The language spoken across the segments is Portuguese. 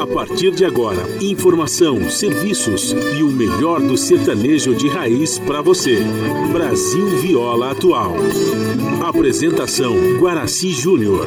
A partir de agora, informação, serviços e o melhor do sertanejo de raiz para você. Brasil Viola Atual. Apresentação Guaraci Júnior.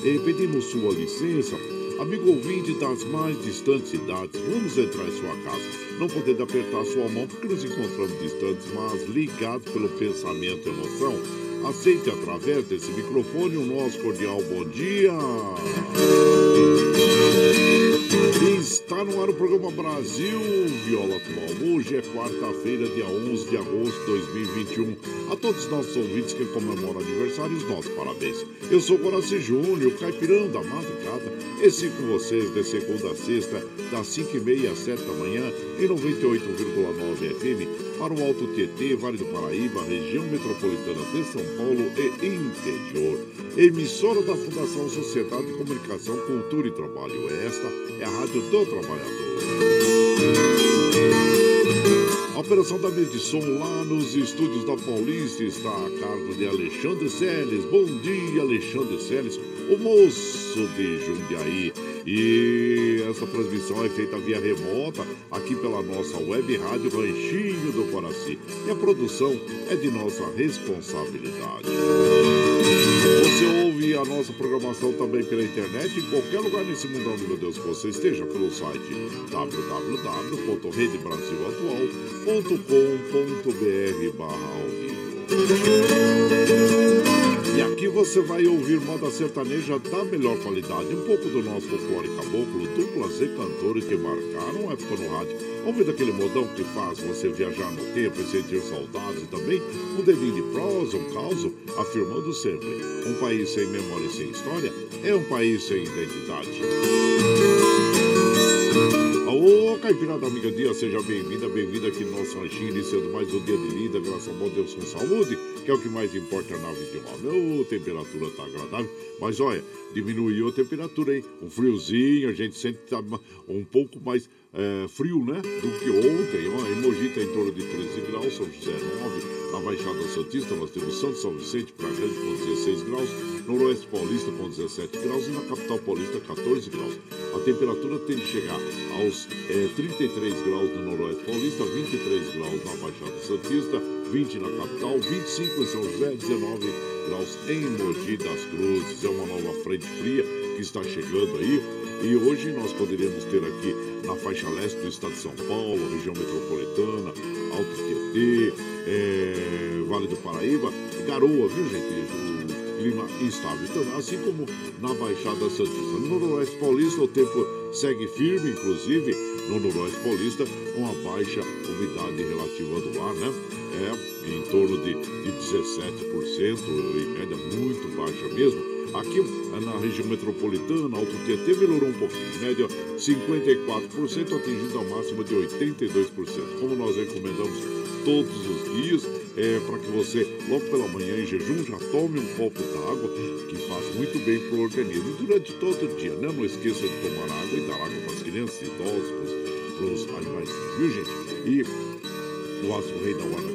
E pedimos sua licença, amigo ouvinte das mais distantes cidades, vamos entrar em sua casa. Não podendo apertar sua mão porque nos encontramos distantes, mas ligados pelo pensamento e emoção. Aceite através desse microfone o nosso cordial bom dia. Está no ar o programa Brasil Viola Atual. Hoje é quarta-feira, dia 11 de agosto de 2021. A todos os nossos ouvintes que comemoram aniversários, nossos parabéns. Eu sou Guaraci Júnior, caipirão da madrugada. E sigo com vocês de segunda a sexta, das 5h30 às 7 da manhã, em 98,9 FM, para o Alto Tietê, Vale do Paraíba, região metropolitana de São Paulo e interior. Emissora da Fundação Sociedade de Comunicação, Cultura e Trabalho. Esta é a Rádio do Trabalhador. Operação da Medição lá nos estúdios da Paulista está a cargo de Alexandre Seles. Bom dia, Alexandre Seles, o moço de Jundiaí. E essa transmissão é feita via remota aqui pela nossa web rádio Ranchinho do Coraci. E a produção é de nossa responsabilidade. Você ouve a nossa programação também pela internet em qualquer lugar nesse mundão, meu Deus, que você esteja pelo site www.redebrasilatual.com.br barra. E aqui você vai ouvir moda sertaneja da melhor qualidade, um pouco do nosso folclore caboclo, duplas e cantores que marcaram a época no rádio. Ouvindo aquele modão que faz você viajar no tempo e sentir saudades e também um dedinho de prosa, um caos, afirmando sempre: um país sem memória e sem história é um país sem identidade. Ô, Caipirada Amiga Dia, seja bem-vinda, bem-vinda aqui no nosso ranchinho, iniciando mais um dia de lida, graças a bom Deus com saúde, que é o que mais importa na vida de um homem. Ô, temperatura tá agradável, mas olha, diminuiu a temperatura, hein? Um friozinho, a gente sente tá um pouco mais é, frio, né? Do que ontem, ó. Em Mogi tá em torno de 13 graus, São José 9, na Baixada Santista nós temos Santo São Vicente, Praia Grande com 16 graus, Noroeste Paulista com 17 graus e na Capital Paulista 14 graus. A temperatura tem de chegar aos é, 33 graus no Noroeste Paulista, 23 graus na Baixada Santista, 20 na capital, 25 em São José, 19 graus em Mogi das Cruzes. É uma nova frente fria que está chegando aí. E hoje nós poderíamos ter aqui na faixa leste do estado de São Paulo, região metropolitana, Alto Tietê, é, Vale do Paraíba, garoa, viu gente? Clima instável. Então, assim como na Baixada Santista. No Noroeste Paulista, o tempo segue firme, inclusive no Noroeste Paulista, com a baixa umidade relativa do ar, né? É em torno de, de 17%, em média muito baixa mesmo. Aqui na região metropolitana, Alto Tietê melhorou um pouquinho, média 54%, atingindo a máxima de 82%. Como nós recomendamos todos os dias, é para que você, logo pela manhã em jejum, já tome um copo d'água, que faz muito bem para o organismo. E durante todo o dia, né? Não esqueça de tomar água e dar água para as crianças, idosos, para os animais, viu gente? E o Astro Rei da Guarda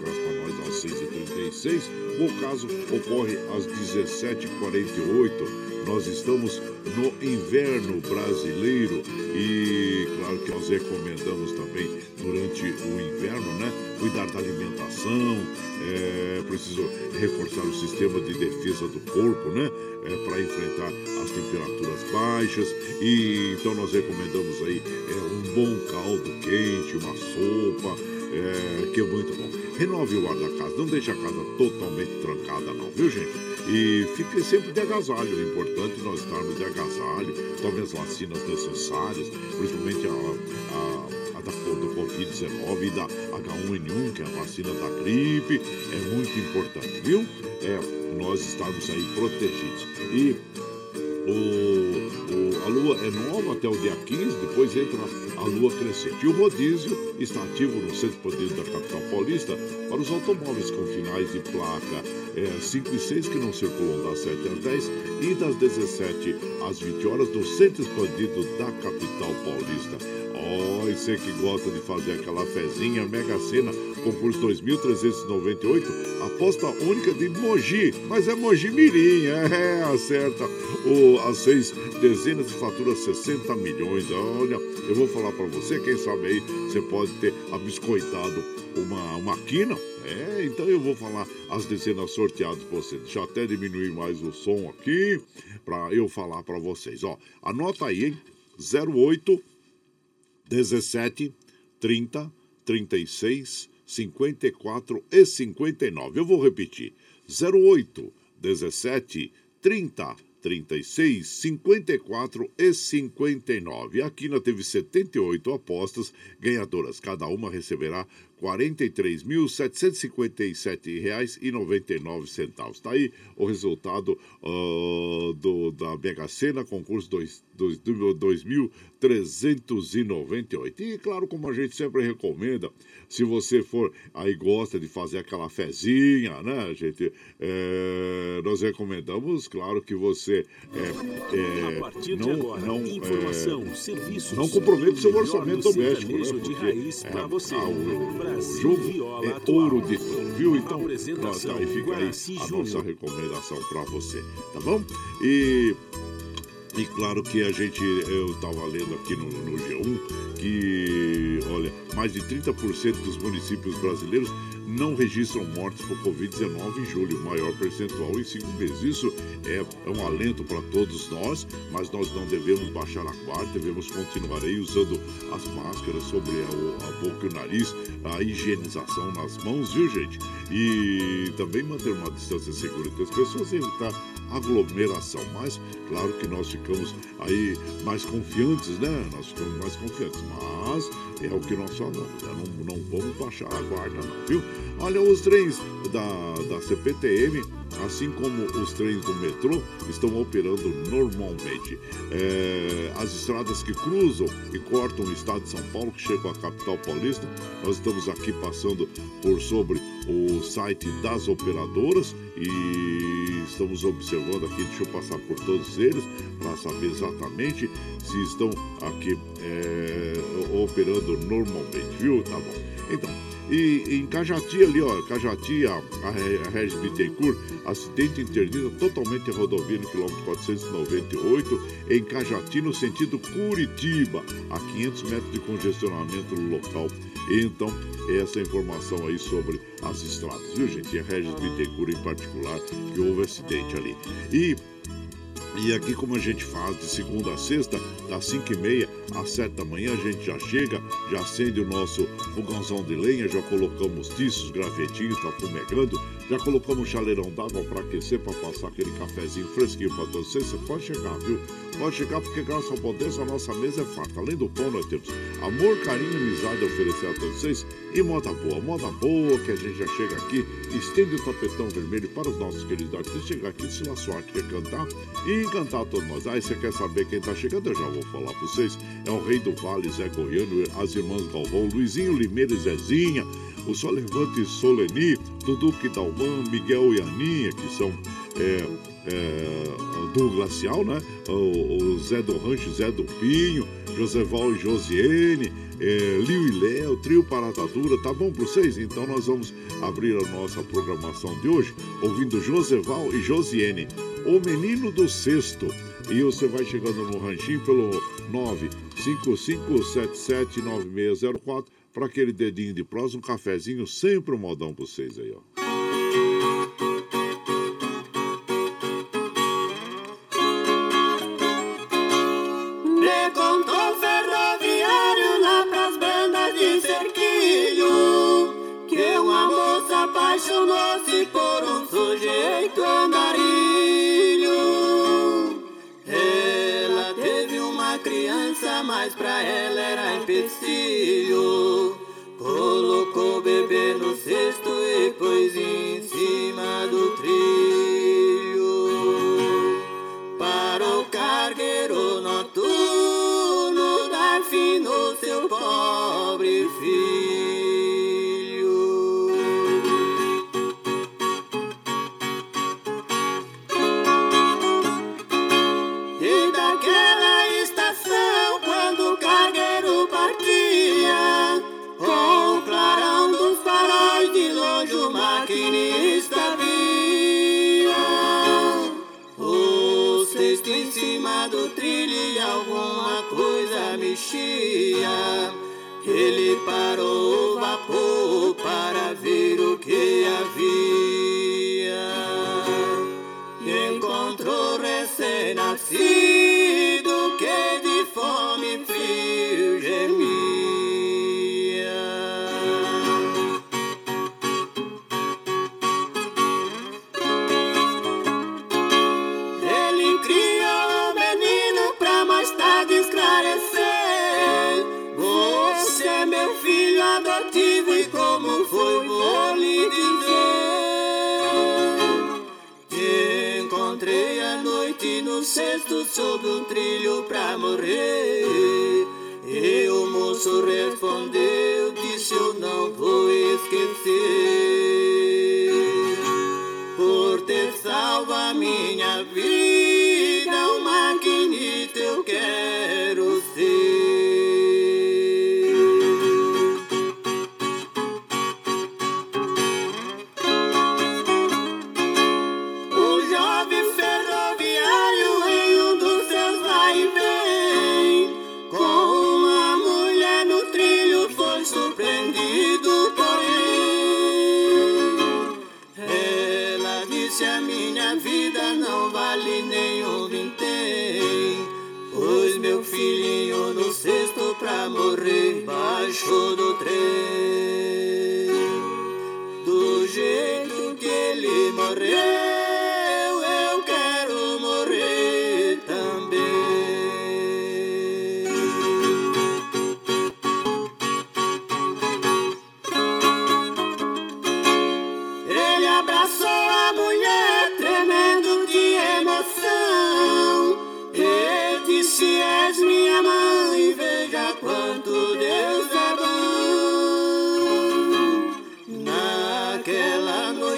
Graça para nós às 6h36. O caso ocorre às 17h48. Nós estamos no inverno brasileiro e claro que nós recomendamos também durante o inverno, né? Cuidar da alimentação, é preciso reforçar o sistema de defesa do corpo, né? É, para enfrentar as temperaturas baixas e então nós recomendamos aí é, um bom caldo quente, uma sopa, é, que é muito bom. Renove o ar da casa, não deixe a casa totalmente trancada não, viu gente? E fique sempre de agasalho. É importante nós estarmos de agasalho, tome as vacinas necessárias, principalmente a, a, a da, do Covid-19 e da H1N1, que é a vacina da gripe. É muito importante, viu? É, nós estarmos aí protegidos. E o, o, a lua é nova até o dia 15, depois entra a lua crescente. E o rodízio está ativo no centro expandido da capital paulista para os automóveis com finais de placa é, 5 e 6 que não circulam das 7 às 10 e das 17 às 20 horas no centro expandido da capital paulista. Oh, e você que gosta de fazer aquela fezinha Mega Sena, concurso 2398, aposta única de Mogi, mas é Mogi Mirim, é, acerta o, as seis dezenas de fatura 60 milhões. Olha, eu vou falar para você, quem sabe aí você pode ter abiscoitado uma, uma quina. É, então eu vou falar as dezenas sorteadas para você. Deixa eu até diminuir mais o som aqui para eu falar para vocês. Ó, anota aí, hein? 08 17 30 36 54 e 59. Eu vou repetir. 08 17 30 36, 54 e 59. A Quina teve 78 apostas ganhadoras. Cada uma receberá R$ 43.757,99. Está aí o resultado uh, do, da Mega Sena, concurso 2.398. E claro, como a gente sempre recomenda, se você for aí gosta de fazer aquela fezinha, né, gente? É, nós recomendamos, claro, que você é, é, a partir não, de agora, não, informação, é, serviços, não comprometa seu orçamento doméstico, né? Porque, raiz é, você. Ah, o, o jogo é atual. ouro de viu? Então, pronto, aí fica aí a nossa recomendação para você, tá bom? E e claro que a gente, eu estava lendo aqui no, no, G1 que, olha, mais de 30% dos municípios brasileiros não registram mortes por Covid-19 em julho, maior percentual em cinco meses. Isso é, é um alento para todos nós, mas nós não devemos baixar a guarda, devemos continuar aí usando as máscaras sobre a, a boca e o nariz, a higienização nas mãos, viu gente? E também manter uma distância segura entre as pessoas e evitar aglomeração. Mas, claro que nós ficamos aí mais confiantes, né? Nós ficamos mais confiantes, mas é o que nós falamos, né? não, não vamos baixar a guarda não, viu? Olha, os trens da, da CPTM, assim como os trens do metrô, estão operando normalmente. É, as estradas que cruzam e cortam o estado de São Paulo, que chegam à capital paulista, nós estamos aqui passando por sobre o site das operadoras e estamos observando aqui, deixa eu passar por todos eles para saber exatamente se estão aqui é, operando normalmente, viu? Tá bom. Então, e em Cajati ali, ó, Cajati, a, a, a Regis Bittencourt, acidente interdita totalmente a rodovia no quilômetro 498, em Cajati, no sentido Curitiba, a 500 metros de congestionamento local. Então, essa informação aí sobre as estradas, viu gente? E a Regis Bittencourt em particular, que houve acidente ali. E e aqui, como a gente faz de segunda a sexta, das 5 e meia às 7 da manhã, a gente já chega, já acende o nosso fogãozão de lenha, já colocamos tiços, gravetinhos, tá fumegando, Já colocamos um chaleirão d'água para aquecer, para passar aquele cafezinho fresquinho para todos vocês? Você pode chegar, viu? Pode chegar porque, graças ao poder, a nossa mesa é farta. Além do pão, nós temos amor, carinho e amizade a oferecer a todos vocês. E moda boa, moda boa que a gente já chega aqui, estende o tapetão vermelho para os nossos queridos artistas chegar aqui, se a sua arte quer cantar e encantar todos nós. Aí você quer saber quem tá chegando? Eu já vou falar para vocês. É o Rei do Vale, Zé Goiano, as irmãs Galvão, Luizinho Limeira e Zezinha o Solevante Soleni, Dudu Dalman, Miguel e Aninha, que são é, é, do Glacial, né? O, o, Zé do Rancho, Zé do Pinho, Joseval e Josiene, é, Liu e Léo, Trio Paratadura, tá bom para vocês? Então nós vamos abrir a nossa programação de hoje ouvindo Joseval e Josiene, o menino do sexto. E você vai chegando no ranchinho pelo 955779604 para aquele dedinho de prosa, um cafezinho, sempre um modão para vocês aí, ó. Mas pra ela era empecilho Colocou o bebê no cesto e pôs em cima do trilho.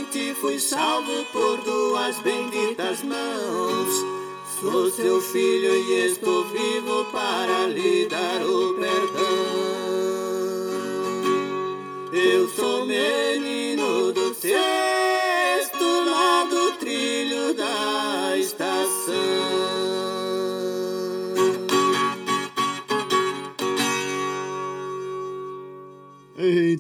Noite fui salvo por duas benditas mãos. Sou seu filho e estou vivo para lhe dar o perdão. Eu sou menino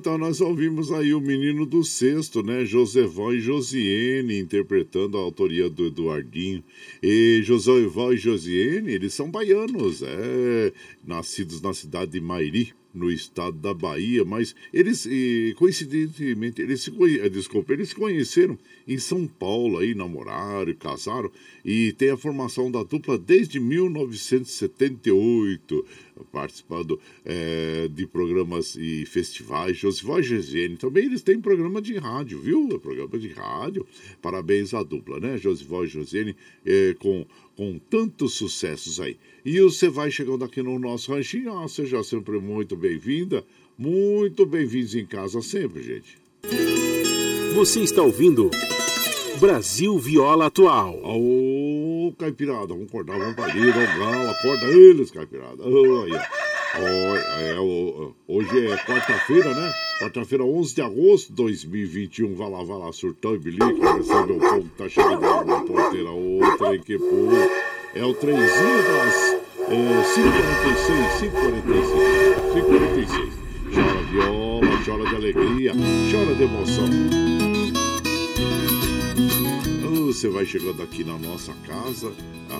Então nós ouvimos aí o menino do sexto, né? Josevó e Josiene interpretando a autoria do Eduardinho. E Josevó e Josiene, eles são baianos, é, nascidos na cidade de Mairi, no estado da Bahia, mas eles, coincidentemente, eles se, desculpa, eles se conheceram em São Paulo, aí namoraram, casaram, e tem a formação da dupla desde 1978 participando é, de programas e festivais. Josival e Gesiene também eles têm programa de rádio, viu? Programa de rádio. Parabéns à dupla, né? Josival e Josiane é, com, com tantos sucessos aí. E você vai chegando aqui no nosso ranchinho, ah, seja sempre muito bem-vinda. Muito bem-vindos em casa sempre, gente. Você está ouvindo Brasil Viola Atual. Caipirada, vamos acordar, vamos pra ali, vamos acorda eles, Caipirada. Oh, aí, é, hoje é quarta-feira, né? Quarta-feira, 11 de agosto de 2021. Vai lá, vai lá, surtão e bilico. Recebe o povo que tá chegando na porteira. Outra que pô. É o trenzinho das é, 546, 546, 546. Chora viola, chora de alegria, chora de emoção você vai chegando aqui na nossa casa.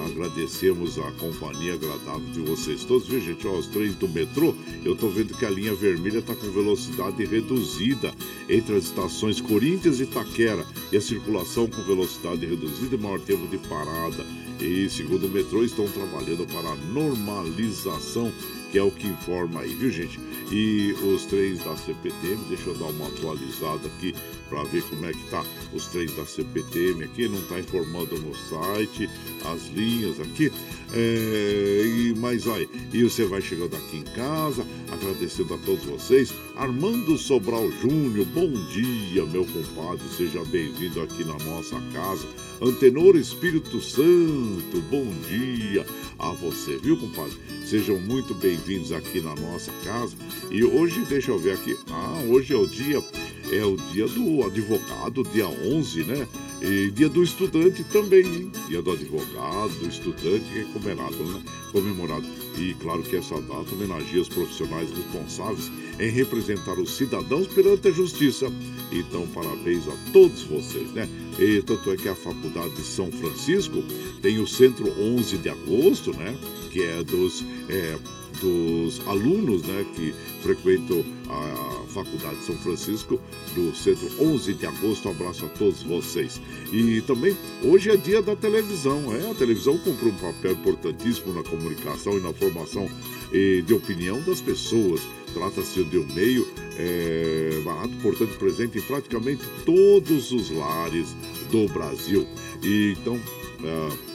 Agradecemos a companhia agradável de vocês todos. Viu, gente? Ó, os trens do metrô, eu tô vendo que a linha vermelha tá com velocidade reduzida entre as estações Corinthians e Itaquera. E a circulação com velocidade reduzida e maior tempo de parada. E, segundo o metrô, estão trabalhando para a normalização que é o que informa aí, viu gente? E os trens da CPTM, deixa eu dar uma atualizada aqui para ver como é que tá os trens da CPTM aqui, não está informando no site, as linhas aqui. É, e, mas olha, e você vai chegando aqui em casa, agradecendo a todos vocês. Armando Sobral Júnior, bom dia, meu compadre, seja bem-vindo aqui na nossa casa. Antenor Espírito Santo, bom dia a você, viu, compadre? Sejam muito bem-vindos aqui na nossa casa. E hoje, deixa eu ver aqui, ah, hoje é o dia, é o dia do advogado, dia 11, né? E dia do estudante também, hein? Dia do advogado, do estudante, que é comemorado, né? Comemorado. E claro que essa data homenageia os profissionais responsáveis em representar os cidadãos perante a justiça. Então, parabéns a todos vocês, né? E tanto é que a Faculdade de São Francisco tem o Centro 11 de Agosto, né? Que é dos. É, dos alunos né, que frequentam a Faculdade de São Francisco do Centro 11 de Agosto. Um abraço a todos vocês. E também hoje é dia da televisão. É, a televisão comprou um papel importantíssimo na comunicação e na formação eh, de opinião das pessoas. Trata-se de um meio é, barato, portanto, presente em praticamente todos os lares do Brasil. E então. Ah,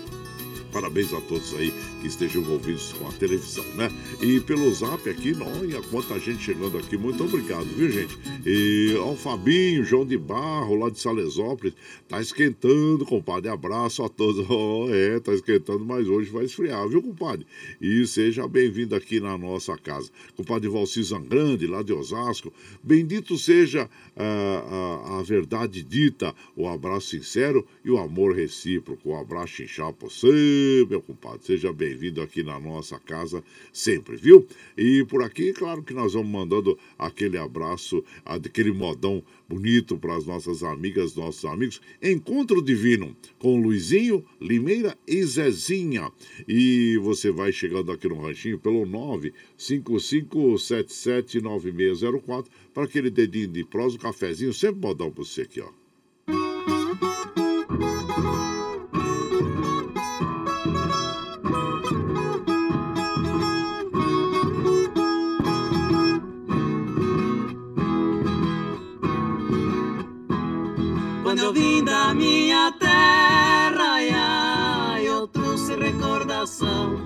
Parabéns a todos aí que estejam envolvidos com a televisão, né? E pelo zap aqui, olha quanta gente chegando aqui. Muito obrigado, viu, gente? E ao Fabinho, João de Barro, lá de Salesópolis, tá esquentando, compadre. Abraço a todos. Oh, é, tá esquentando, mas hoje vai esfriar, viu, compadre? E seja bem-vindo aqui na nossa casa. Compadre Valci Zangrande, lá de Osasco. Bendito seja a, a, a verdade dita, o abraço sincero e o amor recíproco. O abraço inchado pra você meu compadre, seja bem-vindo aqui na nossa casa sempre, viu? E por aqui, claro que nós vamos mandando aquele abraço, aquele modão bonito para as nossas amigas, nossos amigos. Encontro Divino com Luizinho, Limeira e Zezinha. E você vai chegando aqui no ranchinho pelo 955779604 para aquele dedinho de prosa, um cafezinho, sempre modão para você aqui, ó. Eu vim da minha terra, ai, eu trouxe recordação.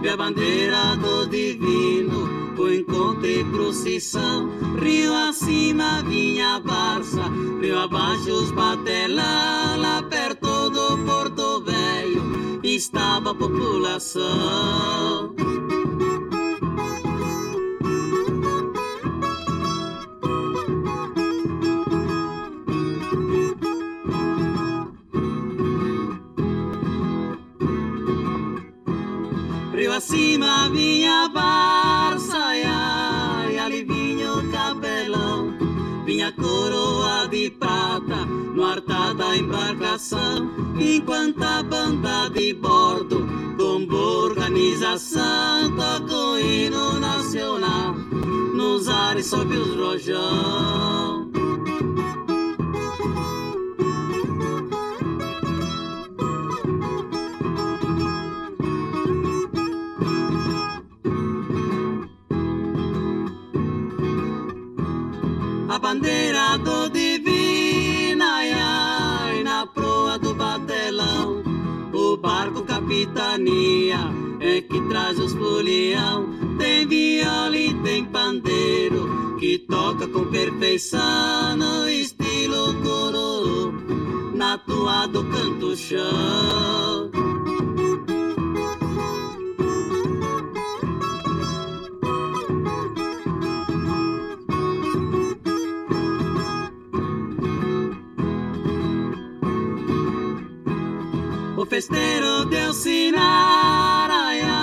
Minha bandeira do divino, o encontro e procissão. Rio acima vinha Barça, rio abaixo os batelão. Lá perto do Porto Velho estava a população. Acima vinha Barça, ai, ali vinha o capelão, vinha coroa de prata no artar da embarcação, enquanto a banda de bordo, com organização, tocou hino nacional. No nos ares sob os rojão. Folião. Tem viola e tem pandeiro que toca com perfeição no estilo coro, na tua do canto chão. O festeiro deu sinal, ai, ai,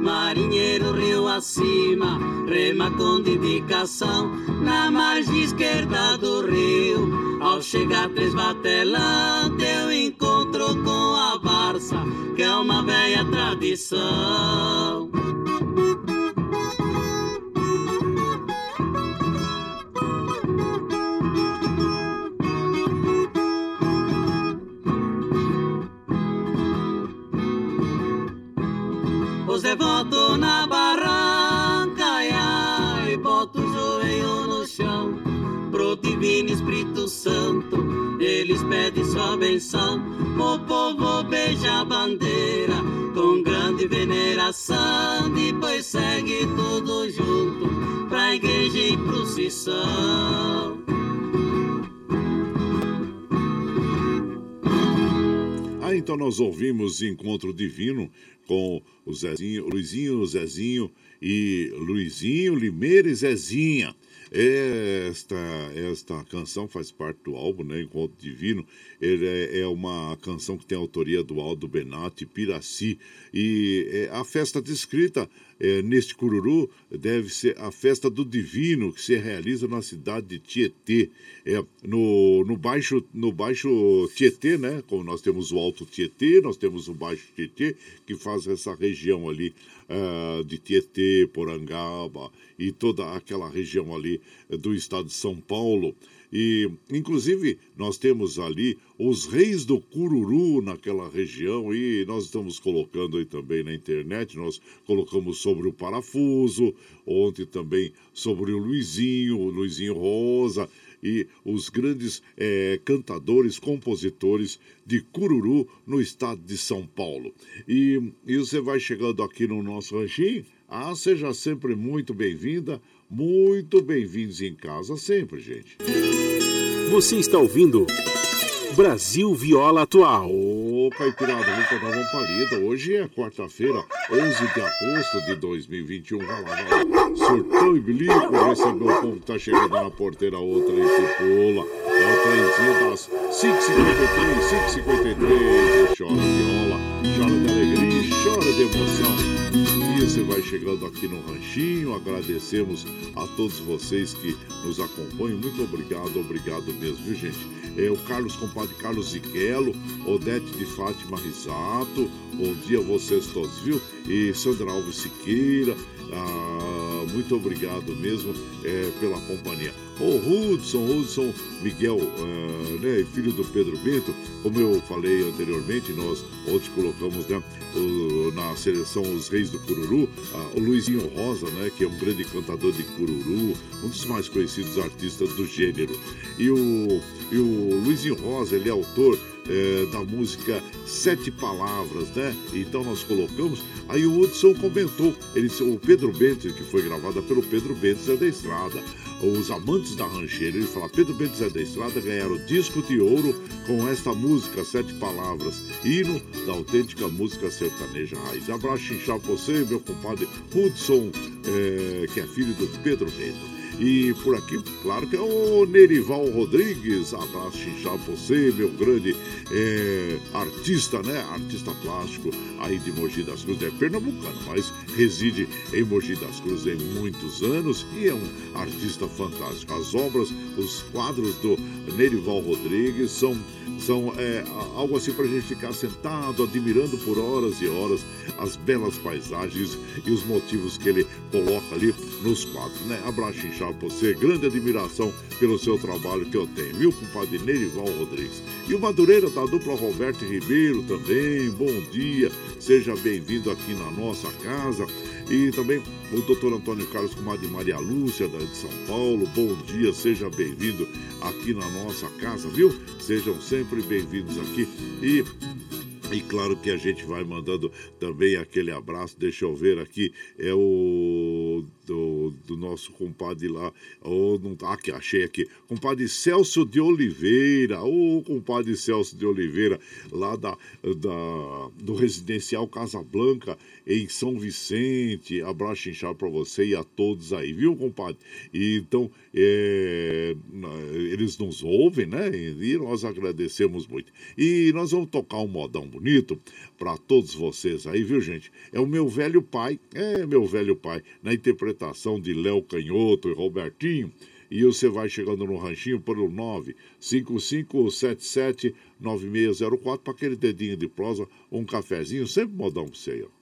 Marinheiro rio acima, rema com dedicação, na margem esquerda do rio. Ao chegar três batelão, deu encontro com a Barça, que é uma velha tradição. Devotos na barranca, ai, ai, bota o joelho no chão. Pro divino Espírito Santo, eles pedem sua benção. O povo beija a bandeira com grande veneração. Depois segue tudo junto pra igreja em procissão. Então nós ouvimos Encontro Divino com o Zezinho, Luizinho, Zezinho e Luizinho, Limeira e Zezinha. Esta, esta canção faz parte do álbum, né? Encontro Divino. Ele é, é uma canção que tem autoria do Aldo Benatti, Piraci. E é, a festa descrita é, neste cururu deve ser a festa do Divino, que se realiza na cidade de Tietê. É, no, no, baixo, no baixo Tietê, né? Como nós temos o Alto Tietê, nós temos o Baixo Tietê, que faz essa região ali uh, de Tietê, Porangaba e toda aquela região ali do estado de São Paulo. E, inclusive, nós temos ali os reis do Cururu naquela região e nós estamos colocando aí também na internet. Nós colocamos sobre o parafuso, ontem também sobre o Luizinho, o Luizinho Rosa e os grandes eh, cantadores, compositores de Cururu no estado de São Paulo. E, e você vai chegando aqui no nosso ranchinho. Ah, seja sempre muito bem-vinda, muito bem-vindos em casa sempre, gente. Você está ouvindo Brasil Viola Atual. Ô, Caipirada, vamos tocar uma palida. Hoje é quarta-feira, 11 de agosto de 2021. Vai lá, vai lá. Surtão e bilico, recebeu o povo que tá chegando na porteira, outra e se pula. É o trenzinho das 5h53, 5h53. Chora viola, chora de alegria, chora de emoção. Você vai chegando aqui no Ranchinho. Agradecemos a todos vocês que nos acompanham. Muito obrigado, obrigado mesmo, viu, gente? É o Carlos, compadre Carlos Ziquelo, Odete de Fátima Risato. Bom dia a vocês todos, viu? E Sandra Alves Siqueira. Ah, muito obrigado mesmo é, pela companhia. O Hudson, Hudson Miguel, ah, né, filho do Pedro Bento, como eu falei anteriormente, nós ontem colocamos né, o, na seleção os Reis do Cururu, ah, o Luizinho Rosa, né, que é um grande cantador de Cururu, um dos mais conhecidos artistas do gênero. E o, e o Luizinho Rosa, ele é autor é, da música Sete Palavras, né? Então nós colocamos. Aí o Hudson comentou, ele o Pedro Bento, que foi gravada pelo Pedro Bento Zé da Estrada. Os amantes da rancheira, ele fala, Pedro Bento Zé da Estrada ganharam disco de ouro com esta música, Sete Palavras, hino da autêntica música sertaneja raiz. Abraço inchado você, meu compadre Hudson, é, que é filho do Pedro Bento. E por aqui, claro que é o Nerival Rodrigues. Abraço chinchado pra você, meu grande é, artista, né? Artista plástico aí de Mogi das Cruzes. É pernambucano, mas reside em Mogi das Cruzes há muitos anos e é um artista fantástico. As obras, os quadros do Nerival Rodrigues são são é, algo assim para a gente ficar sentado, admirando por horas e horas as belas paisagens e os motivos que ele coloca ali nos quadros, né? Abraço inchado pra você, grande admiração pelo seu trabalho que eu tenho, viu, compadre Nerival Rodrigues? E o Madureira da dupla Roberto Ribeiro também, bom dia, seja bem-vindo aqui na nossa casa. E também o doutor Antônio Carlos Comadre Maria Lúcia, da de São Paulo. Bom dia, seja bem-vindo aqui na nossa casa, viu? Sejam sempre bem-vindos aqui. E e claro que a gente vai mandando também aquele abraço. Deixa eu ver aqui. É o do, do nosso compadre lá. Oh, não tá achei aqui. Compadre Celso de Oliveira. Oh, compadre Celso de Oliveira, lá da, da, do residencial Casa Blanca, em São Vicente. Abraço inchado para você e a todos aí, viu, compadre? E, então, é, eles nos ouvem, né? E nós agradecemos muito. E nós vamos tocar um modão bonito para todos vocês aí, viu, gente? É o meu velho pai, é meu velho pai, na interpretação de Léo Canhoto e Robertinho. E você vai chegando no ranchinho pelo 955779604 para aquele dedinho de prosa, um cafezinho, sempre modão para você aí, ó.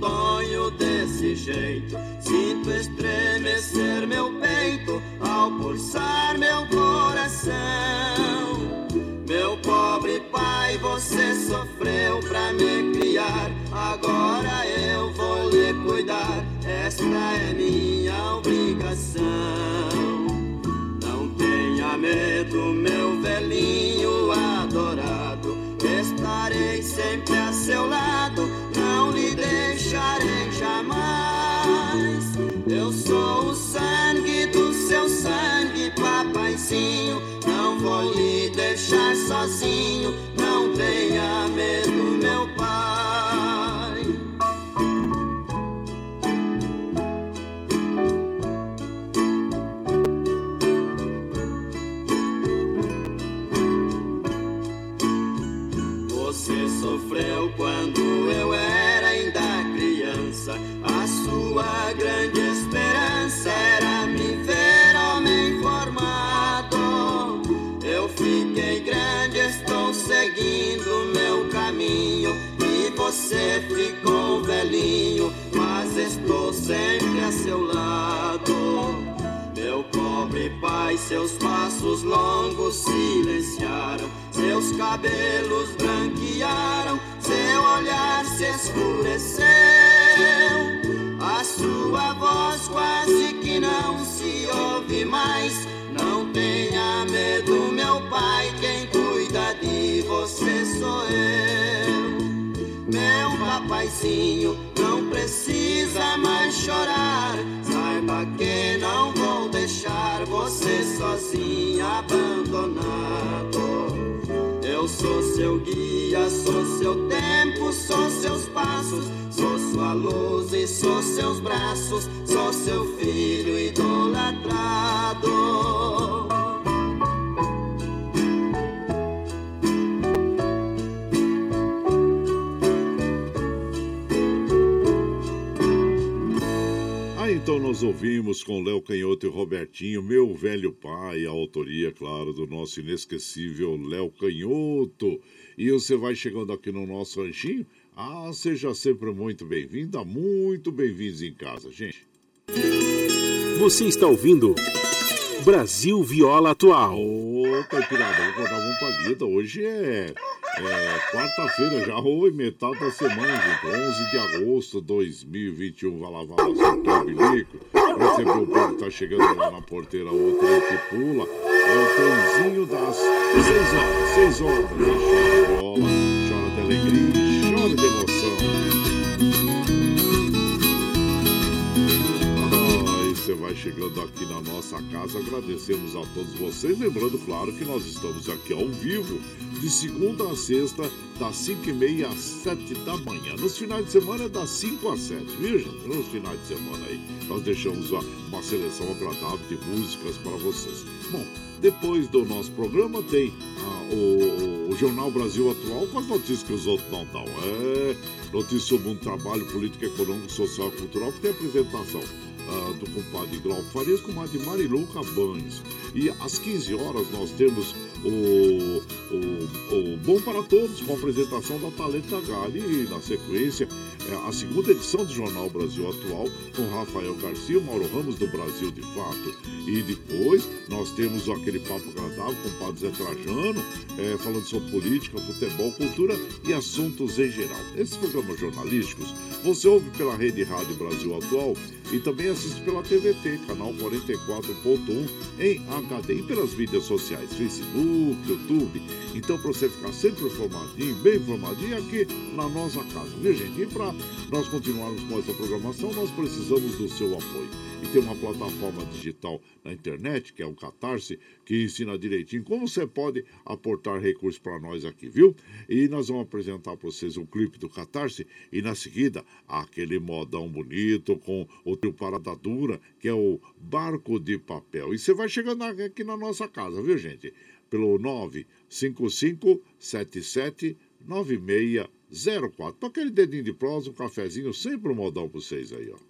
tristonho desse jeito. Sinto estremecer meu peito ao pulsar meu coração. Meu pobre pai, você sofreu pra me criar. Agora eu vou lhe cuidar. Esta é minha obrigação. Não tenha medo, meu velhinho adorado. Estarei sempre a seu lado Não vou lhe deixar sozinho. Você ficou velhinho, mas estou sempre a seu lado. Meu pobre pai, seus passos longos silenciaram, seus cabelos branquearam, seu olhar se escureceu. A sua voz quase que não se ouve mais. Não tenha medo, meu pai, quem cuida de você sou eu. Meu papaizinho, não precisa mais chorar. Saiba que não vou deixar você sozinho, abandonado. Eu sou seu guia, sou seu tempo, sou seus passos, sou sua luz e sou seus braços, sou seu filho idolatrado. Então nós ouvimos com Léo Canhoto e Robertinho, meu velho pai, a autoria, claro, do nosso inesquecível Léo Canhoto. E você vai chegando aqui no nosso ranchinho. Ah, seja sempre muito bem-vinda, muito bem-vindos em casa, gente. Você está ouvindo Brasil Viola Atual. Ô, Caipirada, vou contar uma palhita. Hoje é, é quarta-feira já, oi, metade da semana, gente. 11 de agosto de 2021. Vai lavar o seu bilico. Receber o povo tá chegando lá na porteira, outro que pula. É o trenzinho das 6 horas. 6 horas. Chora de viola, você vai chegando aqui na nossa casa. Agradecemos a todos vocês. Lembrando, claro, que nós estamos aqui ao vivo, de segunda a sexta, das 5h30 às 7 da manhã. Nos finais de semana é das 5 às 7, viu, gente? Nos finais de semana aí, nós deixamos uma, uma seleção agradável de músicas para vocês. Bom, depois do nosso programa tem ah, o, o, Jornal Brasil Atual com as notícias que os outros não dão. É notícias sobre um trabalho político, econômico, social e cultural que tem apresentação do compadre Glauco Farias com a de Marilu Cabanes. E às 15 horas nós temos o, o, o Bom para Todos com a apresentação da Talenta Gali e na sequência é a segunda edição do Jornal Brasil Atual com Rafael Garcia, o Mauro Ramos do Brasil de Fato. E depois nós temos aquele papo agradável com o Padre Zé Trajano, é, falando sobre política, futebol, cultura e assuntos em geral. Esses programas jornalísticos você ouve pela Rede Rádio Brasil Atual e também assiste pela TVT, canal 44.1 em HD e pelas mídias sociais, Facebook, YouTube. Então, para você ficar sempre informadinho, bem informadinho aqui na nossa casa, viu gente? E para nós continuarmos com essa programação, nós precisamos do seu apoio. E tem uma plataforma digital na internet, que é o Catarse, que ensina direitinho como você pode aportar recursos para nós aqui, viu? E nós vamos apresentar para vocês um clipe do Catarse e na seguida aquele modão bonito com o teu parada dura, que é o Barco de Papel. E você vai chegando aqui na nossa casa, viu, gente? Pelo 955 77 9604. Para aquele dedinho de prosa, um cafezinho, sempre um modão para vocês aí, ó.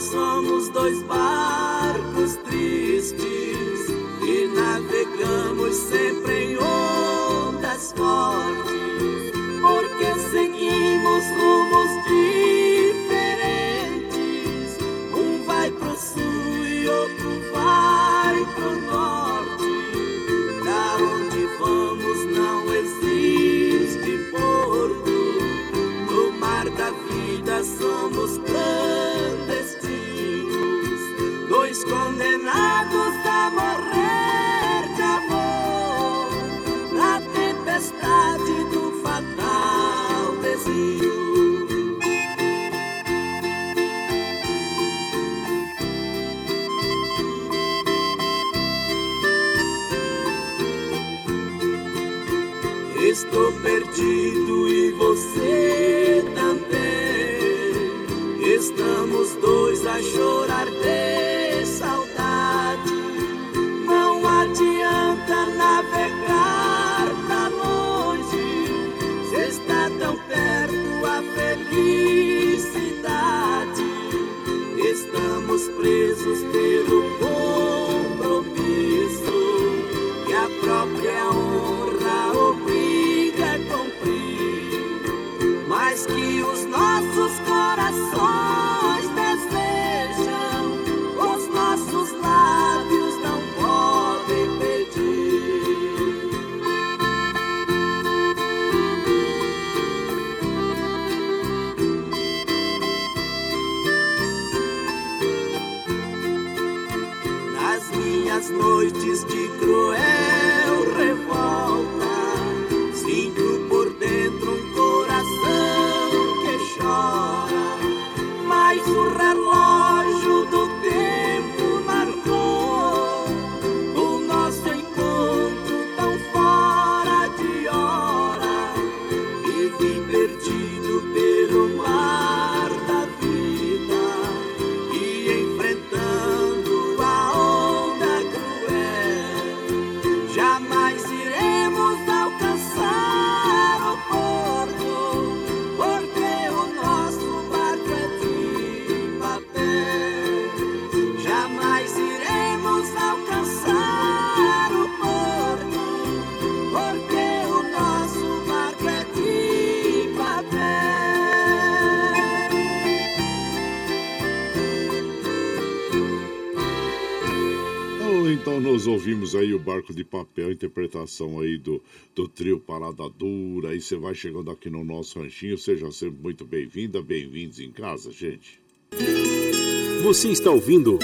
Somos dois barcos tristes e navegamos sempre em ondas fortes, Estou perdido e você também. Estamos dois a chorar. Dentro Barco de Papel, interpretação aí do, do trio Parada Dura. Aí você vai chegando aqui no nosso ranchinho, seja sempre muito bem-vinda, bem-vindos em casa, gente. Você está ouvindo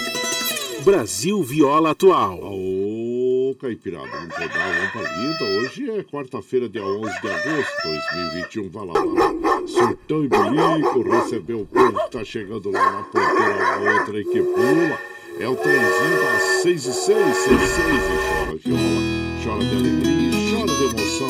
Brasil Viola Atual. Ô, Caipirada, vamos rodar, vamos pra vida. Hoje é quarta-feira, dia 11 de agosto de 2021. Vai lá, vai lá. Surtão e Bilico, recebeu o povo que tá chegando lá na porteira, a outra aí que pula. É o trenzinho das 6 e 6, 6 e 6 e chora viola, chora de alegria, chora de emoção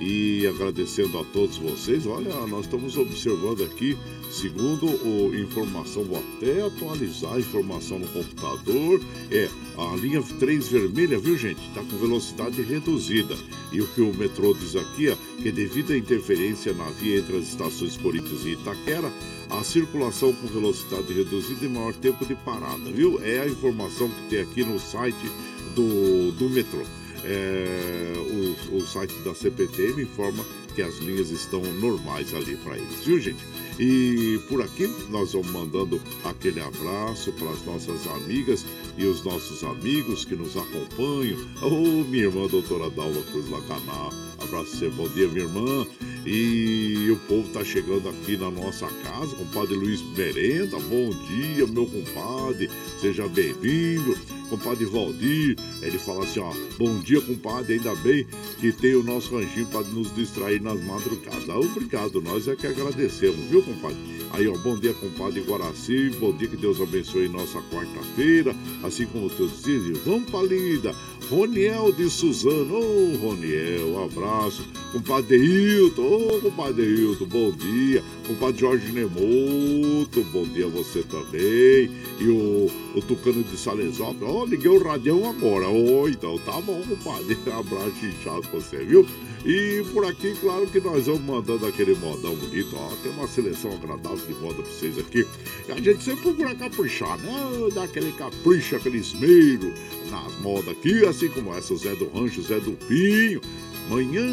e agradecendo a todos vocês. Olha, nós estamos observando aqui, segundo o informação, vou até atualizar a informação no computador. É a linha 3 vermelha, viu gente? Está com velocidade reduzida. E o que o metrô diz aqui é que devido à interferência na via entre as estações Corinthians e Itaquera, a circulação com velocidade reduzida e maior tempo de parada, viu? É a informação que tem aqui no site do, do metrô. É, o, o site da CPTM informa que as linhas estão normais ali para eles, viu gente? E por aqui nós vamos mandando aquele abraço para as nossas amigas e os nossos amigos que nos acompanham. Ô, oh, minha irmã, doutora Dalva Cruz Lacaná. Abraço você, bom dia, minha irmã. E o povo tá chegando aqui na nossa casa, compadre Luiz Merenda. Bom dia, meu compadre. Seja bem-vindo. Compadre Valdir, ele fala assim, ó, bom dia, compadre, ainda bem que tem o nosso ranchinho para nos distrair nas madrugadas. Obrigado, nós é que agradecemos, viu, compadre? Aí, ó, bom dia, compadre Guaraci, bom dia, que Deus abençoe nossa quarta-feira, assim como todos dizem, vamos pra lida. Roniel de Suzano, ô oh, Roniel, um abraço. Compadre Hilton, ô compadre Hilton, bom dia. Compadre Jorge Nemoto, bom dia a você também. E o, o Tucano de Salesópolis, ó, oh, liguei o radião agora. Ô, oh, então tá bom, compadre. Abraço inchado pra você, viu? E por aqui, claro que nós vamos mandando aquele modão bonito, ó. Tem uma seleção agradável de moda pra vocês aqui. E a gente sempre procura caprichar, né? Dar aquele capricho, aquele esmero nas modas aqui, assim como essa, Zé do Rancho, Zé do Pinho. Manhã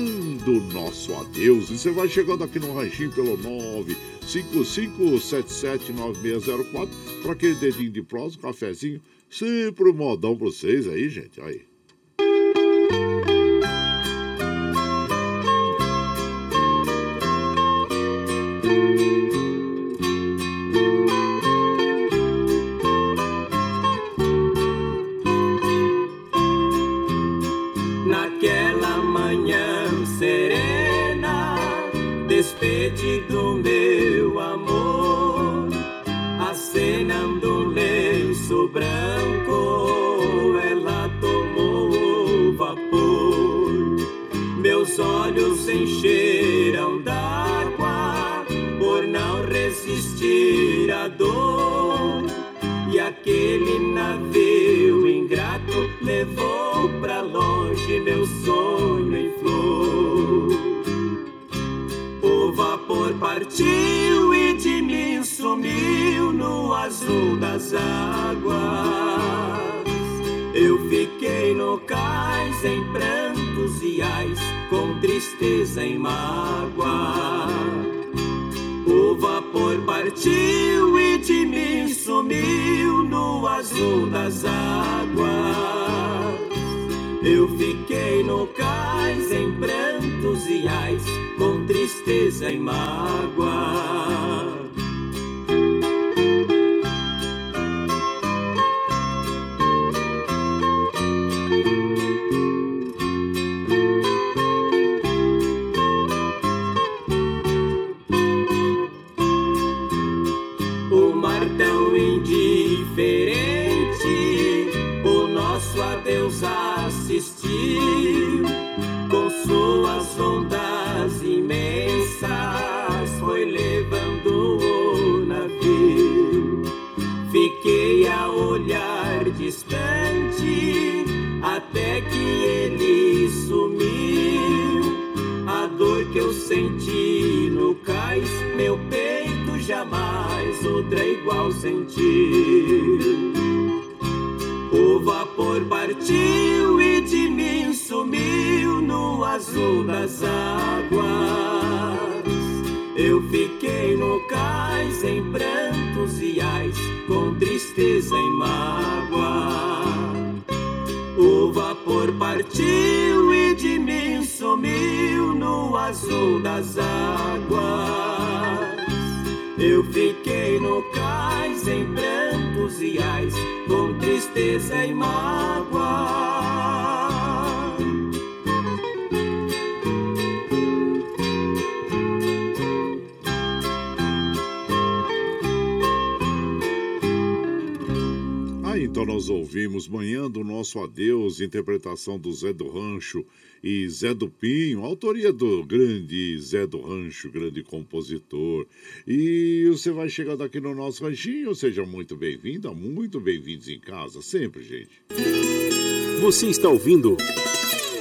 do nosso adeus. E você vai chegando aqui no ranchinho pelo 955779604 para aquele dedinho de prosa, um cafezinho. Sempre um modão pra vocês aí, gente. Aí. Do meu amor, acenando um lenço branco, ela tomou o vapor. Meus olhos encheram d'água por não resistir à dor. E aquele navio ingrato levou partiu e de mim sumiu no azul das águas. Eu fiquei no cais em prantos e ais, com tristeza e mágoa. O vapor partiu e de mim sumiu no azul das águas. Eu fiquei tristeza e mágoa. Igual sentiu. O vapor partiu e de mim sumiu no azul das águas. Eu fiquei no cais em prantos e ais, com tristeza e mágoa. vapor partiu e de mim sumiu no azul das águas. Nosso Adeus, interpretação do Zé do Rancho e Zé do Pinho, autoria do grande Zé do Rancho, grande compositor. E você vai chegando aqui no nosso ranchinho, seja muito bem-vinda, muito bem-vindos em casa, sempre, gente. Você está ouvindo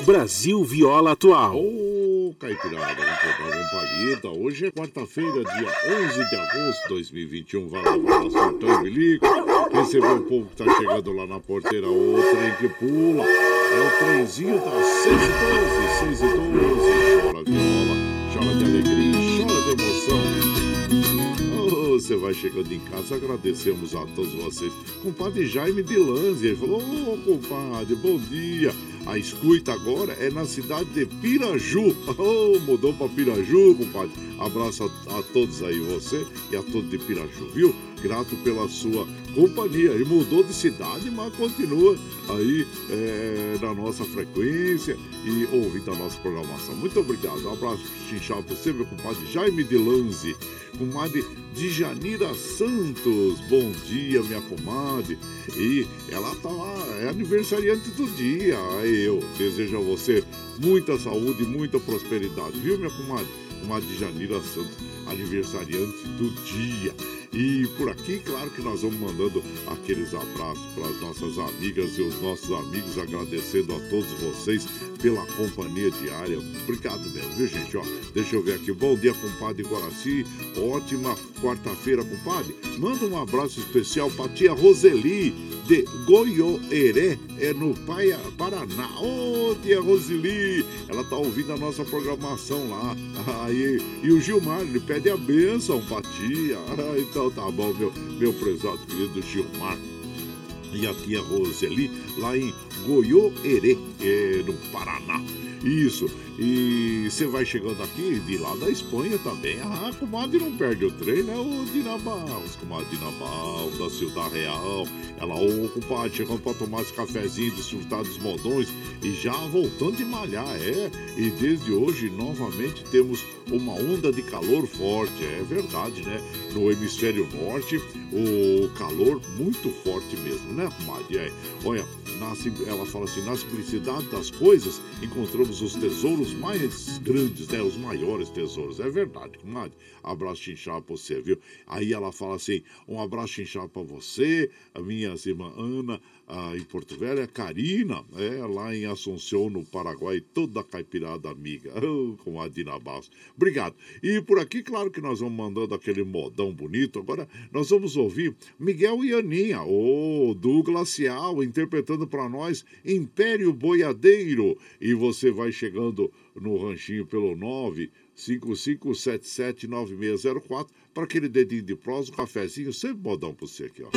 Brasil Viola Atual. Ô, Caipirada, vamos um palita. Hoje é quarta-feira, dia 11 de agosto de 2021. Vai lá, vai lá, soltando bilico. Recebeu o povo que tá chegando lá na porteira. O trem que pula. É o trenzinho das 6 e 12, 6 e 12. Chora viola, chora de alegria, chora de emoção. você vai chegando em casa, agradecemos a todos vocês. Compadre Jaime de Lanzi, ele falou: Ô, oh, compadre, bom dia. A escuta agora é na cidade de Piraju. Oh, mudou para Piraju, compadre. Abraço a, a, todos aí, você e a todos de Piraju, viu? Grato pela sua companhia. E mudou de cidade, mas continua aí é, na nossa frequência e ouvindo a nossa programação. Muito obrigado. Um abraço chinchado para você, meu compadre Jaime de Lanzi, comadre Djanira Santos. Bom dia, minha comadre. E ela tá lá, é aniversariante do dia. Eu desejo a você muita saúde e muita prosperidade, viu, minha comadre? Comadre Djanira Santos, aniversariante do dia. E por aqui, claro que nós vamos mandando aqueles abraços para as nossas amigas e os nossos amigos, agradecendo a todos vocês pela companhia diária. Obrigado mesmo, viu, gente? Ó, deixa eu ver aqui. Bom dia, compadre Guaraci. Ótima quarta-feira, compadre. Manda um abraço especial para tia Roseli de Goiôeré, é no Paraná. Ô, oh, tia Roseli, ela tá ouvindo a nossa programação lá. Aí, e o Gilmar, ele pede a benção pra tia. Então tá bom, meu, meu prezado querido Gilmar e a tia Roseli, lá em Goiôerê, é, no Paraná. Isso. E você vai chegando aqui de lá da Espanha também. Ah, a comadre não perde o trem, né? O Dinabal, os comadre Dinabal, da Cidade Real. Ela, compadre, chegando pra tomar esse cafezinho, desfrutar dos modões e já voltando de malhar, é. E desde hoje, novamente, temos uma onda de calor forte, é verdade, né? No hemisfério norte, o calor muito forte mesmo, né, comadre? É. Olha, na, ela fala assim: na simplicidade das coisas, encontramos os tesouros mais grandes, né? Os maiores tesouros. É verdade, comadre. Abraço chinchado pra você, viu? Aí ela fala assim: um abraço chinchado pra você, a minha irmã Ana, ah, em Porto Velho, a Karina, é, lá em Assunção, no Paraguai, toda a caipirada amiga, oh, com a Dina Barros. Obrigado. E por aqui, claro que nós vamos mandando aquele modão bonito. Agora, nós vamos ouvir Miguel e Aninha, o do Glacial, interpretando para nós Império Boiadeiro. E você vai chegando no ranchinho pelo 9 55779604 para aquele dedinho de prosa, um cafezinho, sempre modão para você aqui, ó.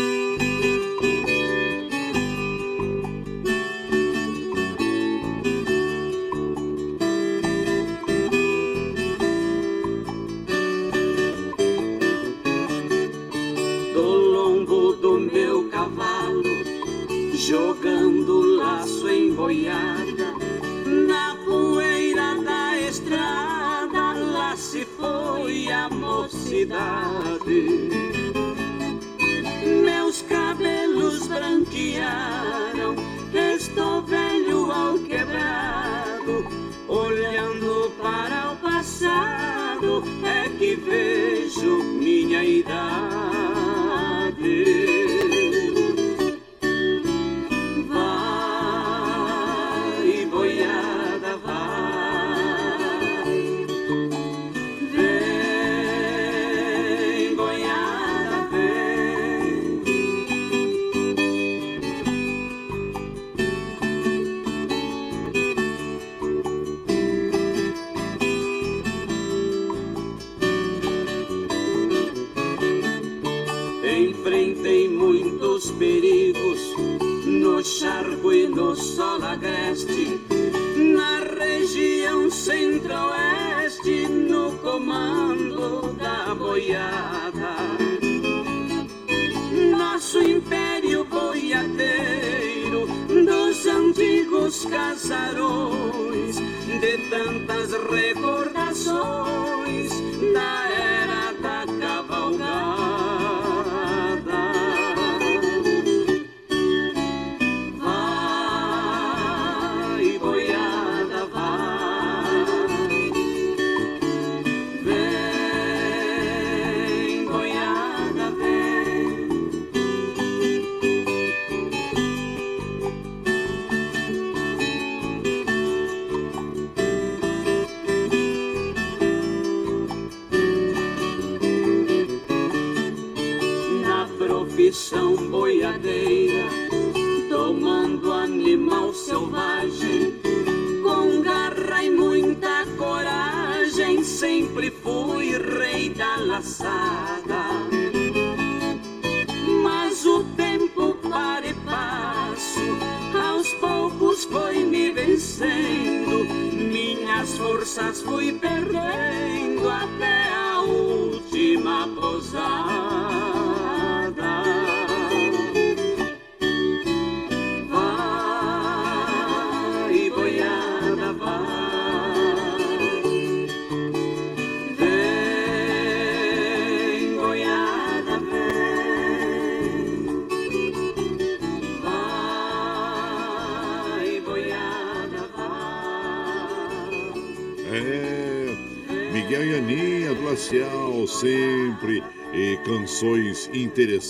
Boiada na poeira da estrada. Lá se foi a mocidade. Meus cabelos branquearam, estou velho ao quebrado. Olhando para o passado, é que vejo minha idade.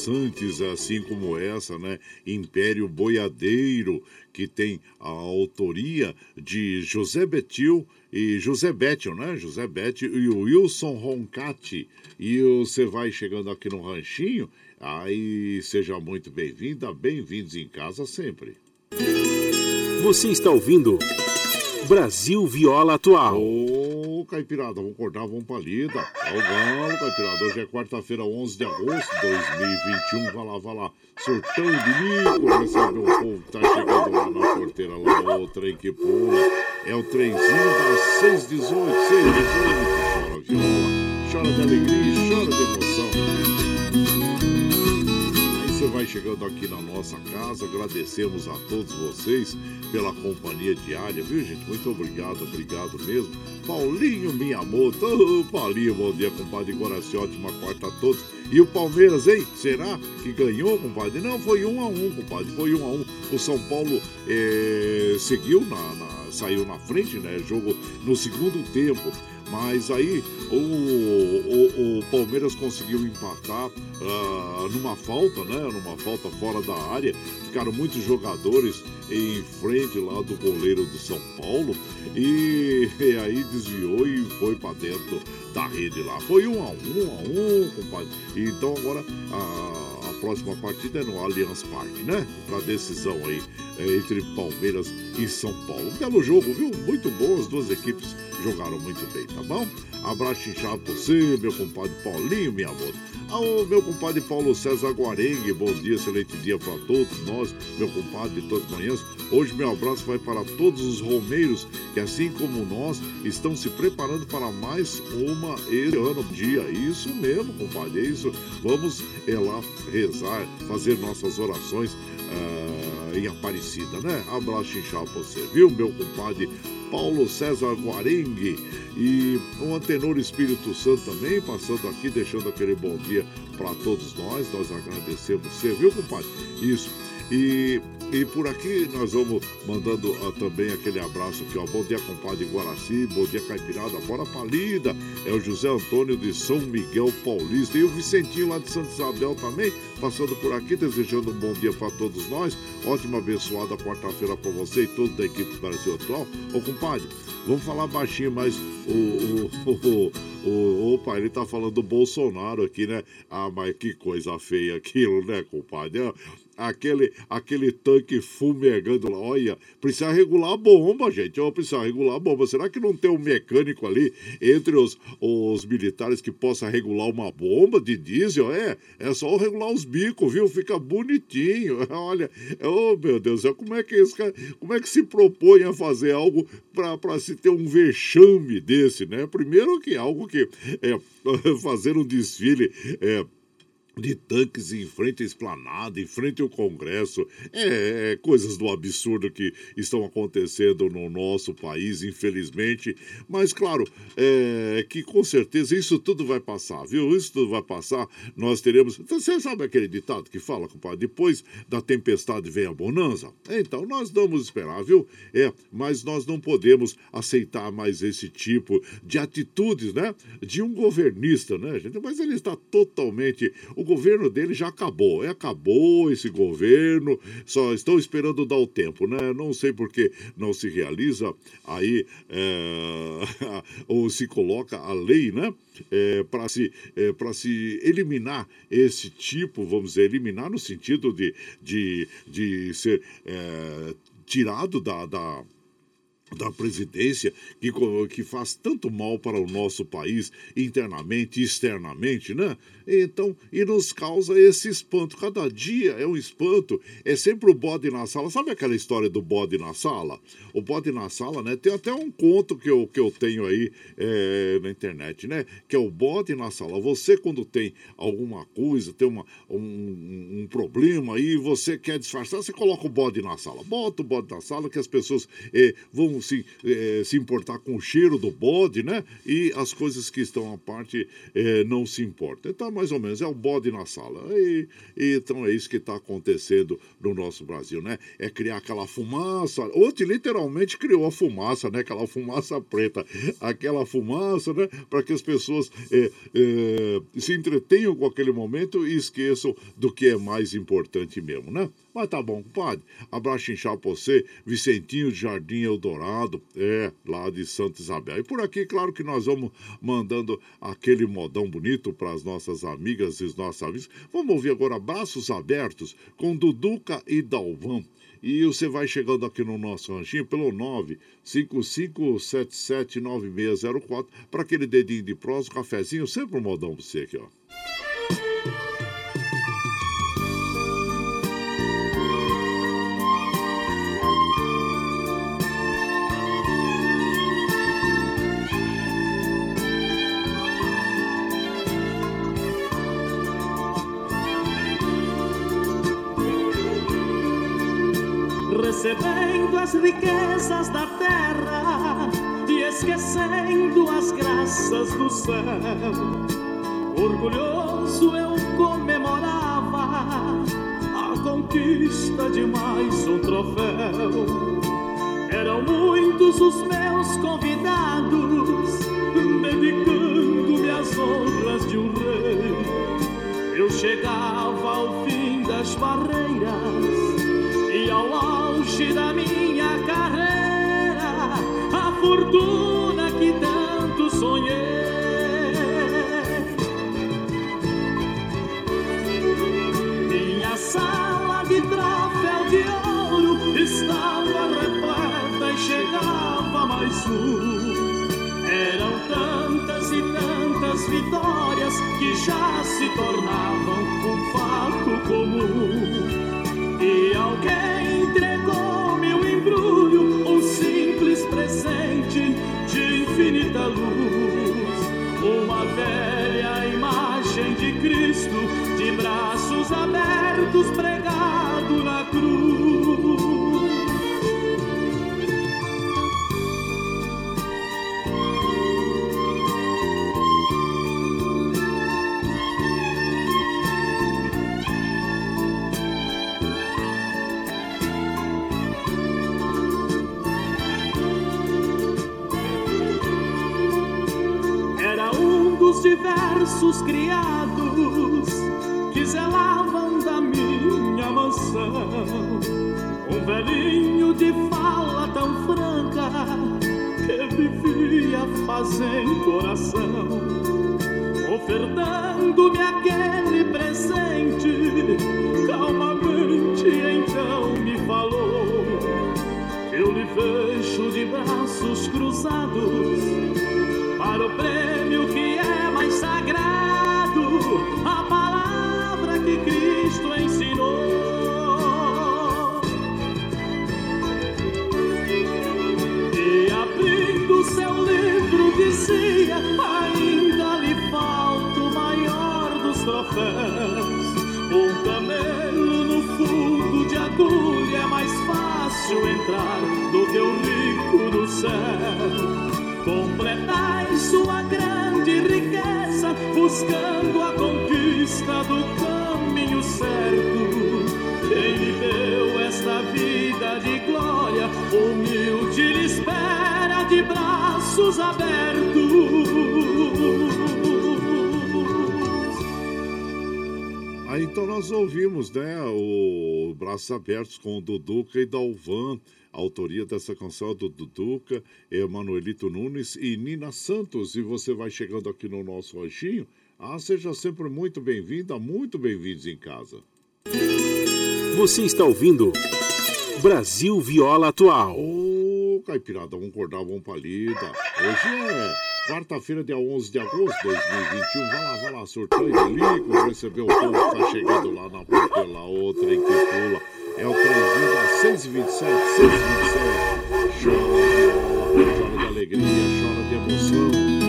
Interessantes, assim como essa, né? Império Boiadeiro, que tem a autoria de José Betil e José Betil, né? José Betil e o Wilson Roncati. E você vai chegando aqui no Ranchinho, aí seja muito bem-vinda, bem-vindos em casa sempre. Você está ouvindo Brasil Viola Atual. Ô, Caipirada, vamos acordar, vamos pra lida. É o galo, Caipirada. Hoje é quarta-feira, 11 de agosto de 2021. Vai lá, vai lá. Surtão de Nico, recebe o povo que tá chegando lá na porteira, lá o trem que pula. É o trenzinho das 618, 618. Chora viola, chora de alegria, chora de emoção chegando aqui na nossa casa. Agradecemos a todos vocês pela companhia diária, viu, gente? Muito obrigado, obrigado mesmo. Paulinho Miyamoto, oh, Paulinho, bom dia, compadre Guaraci, ótima quarta a todos. E o Palmeiras, hein? Será que ganhou, compadre? Não, foi um a um, compadre, foi um a um. O São Paulo é, seguiu, na, na, saiu na frente, né? Jogo no segundo tempo. Mas aí o, o, o Palmeiras conseguiu empatar uh, numa falta, né? Numa falta fora da área. Ficaram muitos jogadores em frente lá do goleiro do São Paulo e, e aí desviou e foi para dentro da rede lá. Foi um a um, um a um, compadre. Então agora a, a próxima partida é no Allianz Parque, né? Para decisão aí é, entre Palmeiras e São Paulo. Belo jogo, viu? Muito bom, as duas equipes jogaram muito bem, tá bom? Abraço inchado pra você, meu compadre Paulinho, minha amor. Ao meu compadre Paulo César Guarengue, bom dia, excelente dia para todos nós, meu compadre de todas as manhãs. Hoje meu abraço vai para todos os romeiros que, assim como nós, estão se preparando para mais uma esse ano dia. Isso mesmo, compadre, é isso. Vamos é lá rezar, fazer nossas orações. Uh, em Aparecida, né? Abraço inchado você, viu, meu compadre Paulo César Guarengue e o Antenor Espírito Santo também, passando aqui, deixando aquele bom dia para todos nós. Nós agradecemos você, viu, compadre? Isso. E, e por aqui nós vamos mandando uh, também aquele abraço aqui, ó. Bom dia, compadre Guaraci, bom dia, Caipirada, bora palida. É o José Antônio de São Miguel Paulista. E o Vicentinho lá de Santa Isabel também, passando por aqui, desejando um bom dia para todos nós. Ótima, abençoada quarta-feira para você e toda a equipe do Brasil Atual. Ô, compadre, Vamos falar baixinho, mas o, o, o, opa, ele tá falando do Bolsonaro aqui, né? Ah, mas que coisa feia aquilo, né, compadre? Aquele, aquele tanque fumegando lá. Olha, precisa regular a bomba, gente. Oh, precisa regular a bomba. Será que não tem um mecânico ali entre os, os militares que possa regular uma bomba de diesel? É, é só regular os bicos, viu? Fica bonitinho. Olha, oh meu Deus, como é que esse cara, como é que se propõe a fazer algo para se ter um vexame desse, né? Primeiro que algo que é fazer um desfile é, de tanques em frente à esplanada, em frente ao Congresso. É, é, coisas do absurdo que estão acontecendo no nosso país, infelizmente. Mas, claro, é, que com certeza isso tudo vai passar, viu? Isso tudo vai passar. Nós teremos. Você sabe aquele ditado que fala, compadre? Depois da tempestade vem a bonança? Então, nós vamos esperar, viu? É, mas nós não podemos aceitar mais esse tipo de atitudes, né? De um governista, né, gente? Mas ele está totalmente. O governo dele já acabou. É, acabou esse governo, só estão esperando dar o tempo, né? Não sei por que não se realiza aí é, ou se coloca a lei, né? É, para se, é, se eliminar esse tipo, vamos dizer, eliminar no sentido de, de, de ser é, tirado da, da da presidência que, que faz tanto mal para o nosso país internamente e externamente, né? Então, e nos causa esse espanto. Cada dia é um espanto. É sempre o bode na sala. Sabe aquela história do bode na sala? O bode na sala, né? Tem até um conto que eu, que eu tenho aí é, na internet, né? Que é o bode na sala. Você, quando tem alguma coisa, tem uma, um, um problema aí, você quer disfarçar, você coloca o bode na sala. Bota o bode na sala que as pessoas é, vão se, é, se importar com o cheiro do bode, né? E as coisas que estão à parte é, não se importam. Então, mais ou menos, é o bode na sala. E, e então é isso que está acontecendo no nosso Brasil, né? É criar aquela fumaça. Ontem literalmente criou a fumaça, né? Aquela fumaça preta. Aquela fumaça, né? Para que as pessoas é, é, se entretenham com aquele momento e esqueçam do que é mais importante mesmo, né? Mas tá bom, compadre. Abraço inchado pra você, Vicentinho de Jardim Eldorado, é, lá de Santa Isabel. E por aqui, claro que nós vamos mandando aquele modão bonito para as nossas amigas e os nossos amigos. Vamos ouvir agora Braços Abertos com Duduca e Dalvão. E você vai chegando aqui no nosso ranchinho pelo 955779604 para aquele dedinho de prós, um cafezinho, sempre um modão pra você aqui, ó. As riquezas da terra e esquecendo as graças do céu. Orgulhoso eu comemorava a conquista de mais um troféu. Eram muitos os meus convidados, dedicando-me às honras de um rei. Eu chegava ao fim das barreiras e ao auge da minha carreira, a fortuna que tanto sonhei. Minha sala de troféu de ouro estava repleta e chegava mais um. Eram tantas e tantas vitórias que já se tornavam um fato comum. Diversos criados que zelavam da minha mansão. Um velhinho de fala tão franca que fazem coração, ofertando-me aquele presente. Calmamente então me falou: Eu lhe vejo de braços cruzados para o Aí então nós ouvimos, né, o Braços Abertos com o Duduca e Dalvan. A autoria dessa canção é do Duduca, Emanuelito Nunes e Nina Santos. E você vai chegando aqui no nosso ranchinho. Ah, seja sempre muito bem-vinda, muito bem-vindos em casa. Você está ouvindo Brasil Viola Atual. Ô, Caipirada, vamos acordar, vamos palida. Hoje é quarta-feira, dia 11 de agosto de 2021. Vai lá, vai lá, surtando de lico, receber o povo que tá chegando lá na portela, outra em que pula. É o trenzinho das 627, 627. Chora, chora de alegria, chora de emoção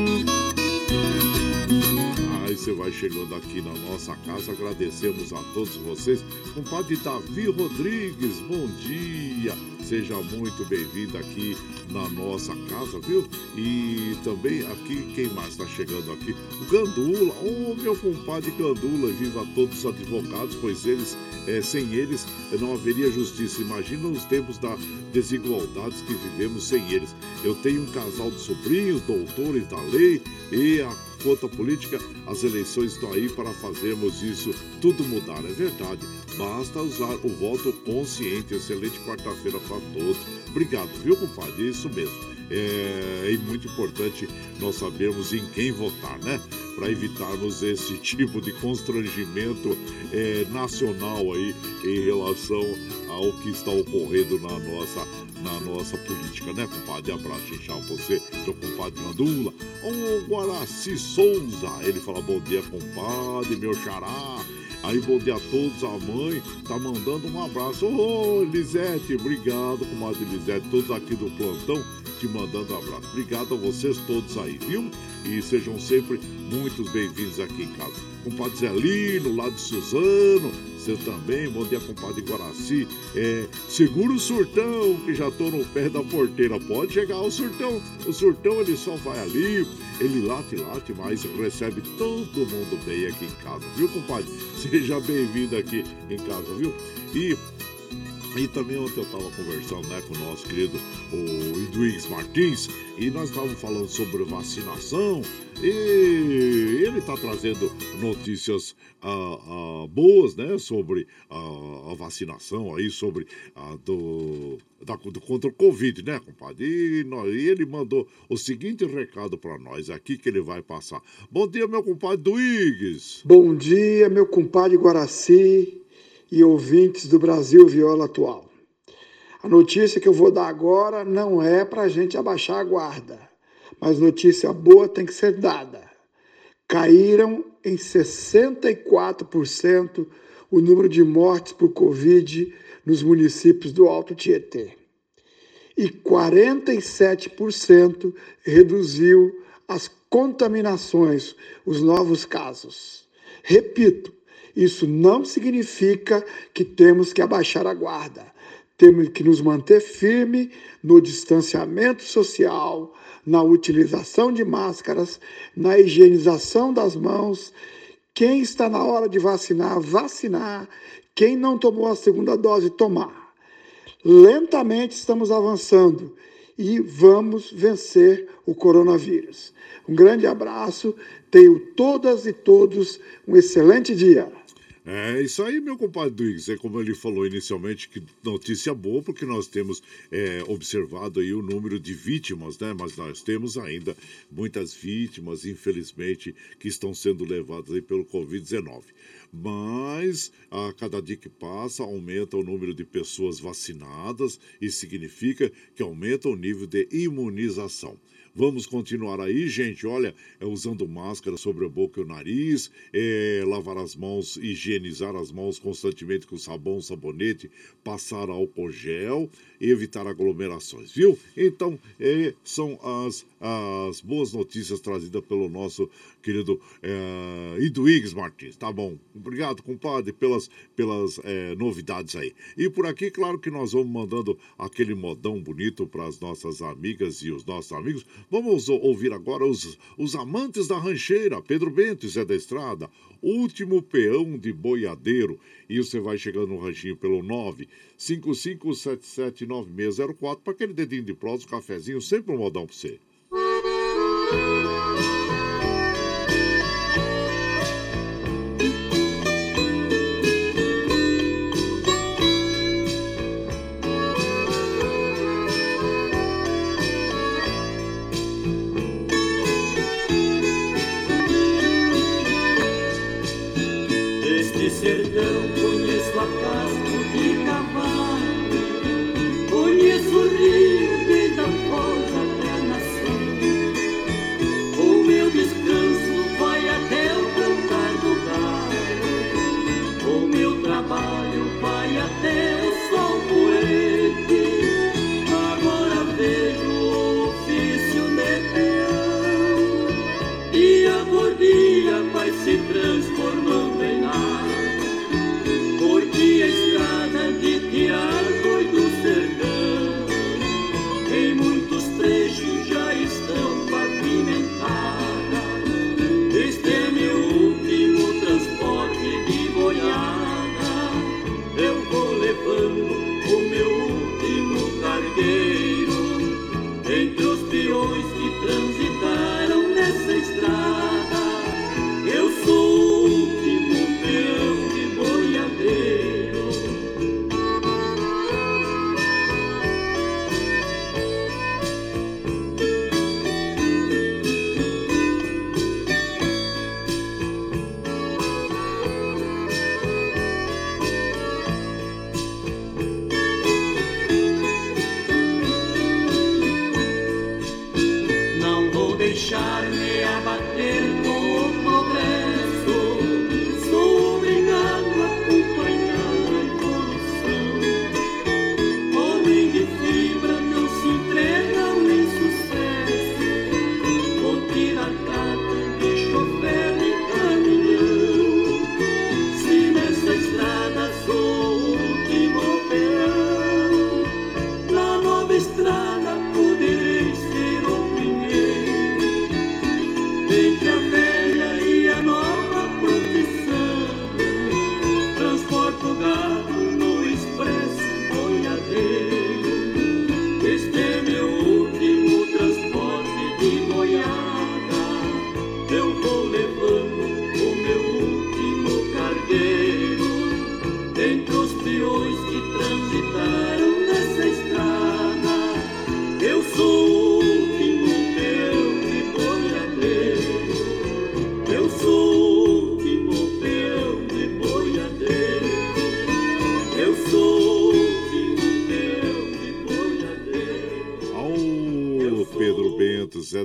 você vai chegando aqui na nossa casa. Agradecemos a todos vocês. Compadre Davi Rodrigues, bom dia. Seja muito bem-vindo aqui na nossa casa, viu? E também aqui, quem mais está chegando aqui? O Gandula, ô oh, meu compadre Gandula, viva todos os advogados, pois eles, é, sem eles, não haveria justiça. Imagina os tempos da desigualdades que vivemos sem eles. Eu tenho um casal de sobrinhos, doutores da lei, e a conta política, as eleições estão aí para fazermos isso tudo mudar. É verdade. Basta usar o voto consciente. Excelente quarta-feira para todos. Obrigado, viu, compadre? Isso mesmo. É, é, muito importante nós sabermos em quem votar, né? Para evitarmos esse tipo de constrangimento é, nacional aí em relação ao que está ocorrendo na nossa, na nossa política, né, compadre? Abraço, tchau, você, seu compadre Mandula. O Guaraci Souza, ele fala bom dia, compadre, meu xará. Aí bom dia a todos, a mãe tá mandando um abraço. Ô, Lisete, obrigado, comadre Lisete, todos aqui do plantão te mandando um abraço. Obrigado a vocês todos aí, viu? E sejam sempre muito bem-vindos aqui em casa. Compadre Zelino, lá de Suzano, você também, bom dia, compadre Guaraci. É, segura o surtão, que já tô no pé da porteira. Pode chegar o surtão. O surtão ele só vai ali, ele late, late, mas recebe todo mundo bem aqui em casa, viu, compadre? Seja bem-vindo aqui em casa, viu? E e também ontem eu estava conversando né, com o nosso querido o Edwigs Martins e nós estávamos falando sobre vacinação e ele está trazendo notícias ah, ah, boas né, sobre a, a vacinação aí, sobre a do, da, do, contra o Covid, né, compadre? E, nós, e ele mandou o seguinte recado para nós aqui que ele vai passar. Bom dia, meu compadre Duígues. Bom dia, meu compadre Guaraci e ouvintes do Brasil Viola Atual. A notícia que eu vou dar agora não é para a gente abaixar a guarda, mas notícia boa tem que ser dada. Caíram em 64% o número de mortes por Covid nos municípios do Alto Tietê. E 47% reduziu as contaminações, os novos casos. Repito, isso não significa que temos que abaixar a guarda. Temos que nos manter firme no distanciamento social, na utilização de máscaras, na higienização das mãos. Quem está na hora de vacinar, vacinar. Quem não tomou a segunda dose, tomar. Lentamente estamos avançando e vamos vencer o coronavírus. Um grande abraço, tenho todas e todos um excelente dia. É isso aí, meu compadre Duígues. É como ele falou inicialmente, que notícia boa, porque nós temos é, observado aí o número de vítimas, né? Mas nós temos ainda muitas vítimas, infelizmente, que estão sendo levadas aí pelo Covid-19. Mas a cada dia que passa, aumenta o número de pessoas vacinadas e significa que aumenta o nível de imunização. Vamos continuar aí, gente. Olha, é usando máscara sobre a boca e o nariz, é, lavar as mãos, higienizar as mãos constantemente com sabão, sabonete, passar álcool gel, evitar aglomerações, viu? Então, é, são as, as boas notícias trazidas pelo nosso querido é, Iduígues Martins. Tá bom. Obrigado, compadre, pelas, pelas é, novidades aí. E por aqui, claro que nós vamos mandando aquele modão bonito para as nossas amigas e os nossos amigos. Vamos ouvir agora os, os amantes da rancheira, Pedro Bento e Zé da Estrada, último peão de boiadeiro. E você vai chegando no ranchinho pelo 955779604 para aquele dedinho de prosa, um cafezinho, sempre um modão para você. se transformando em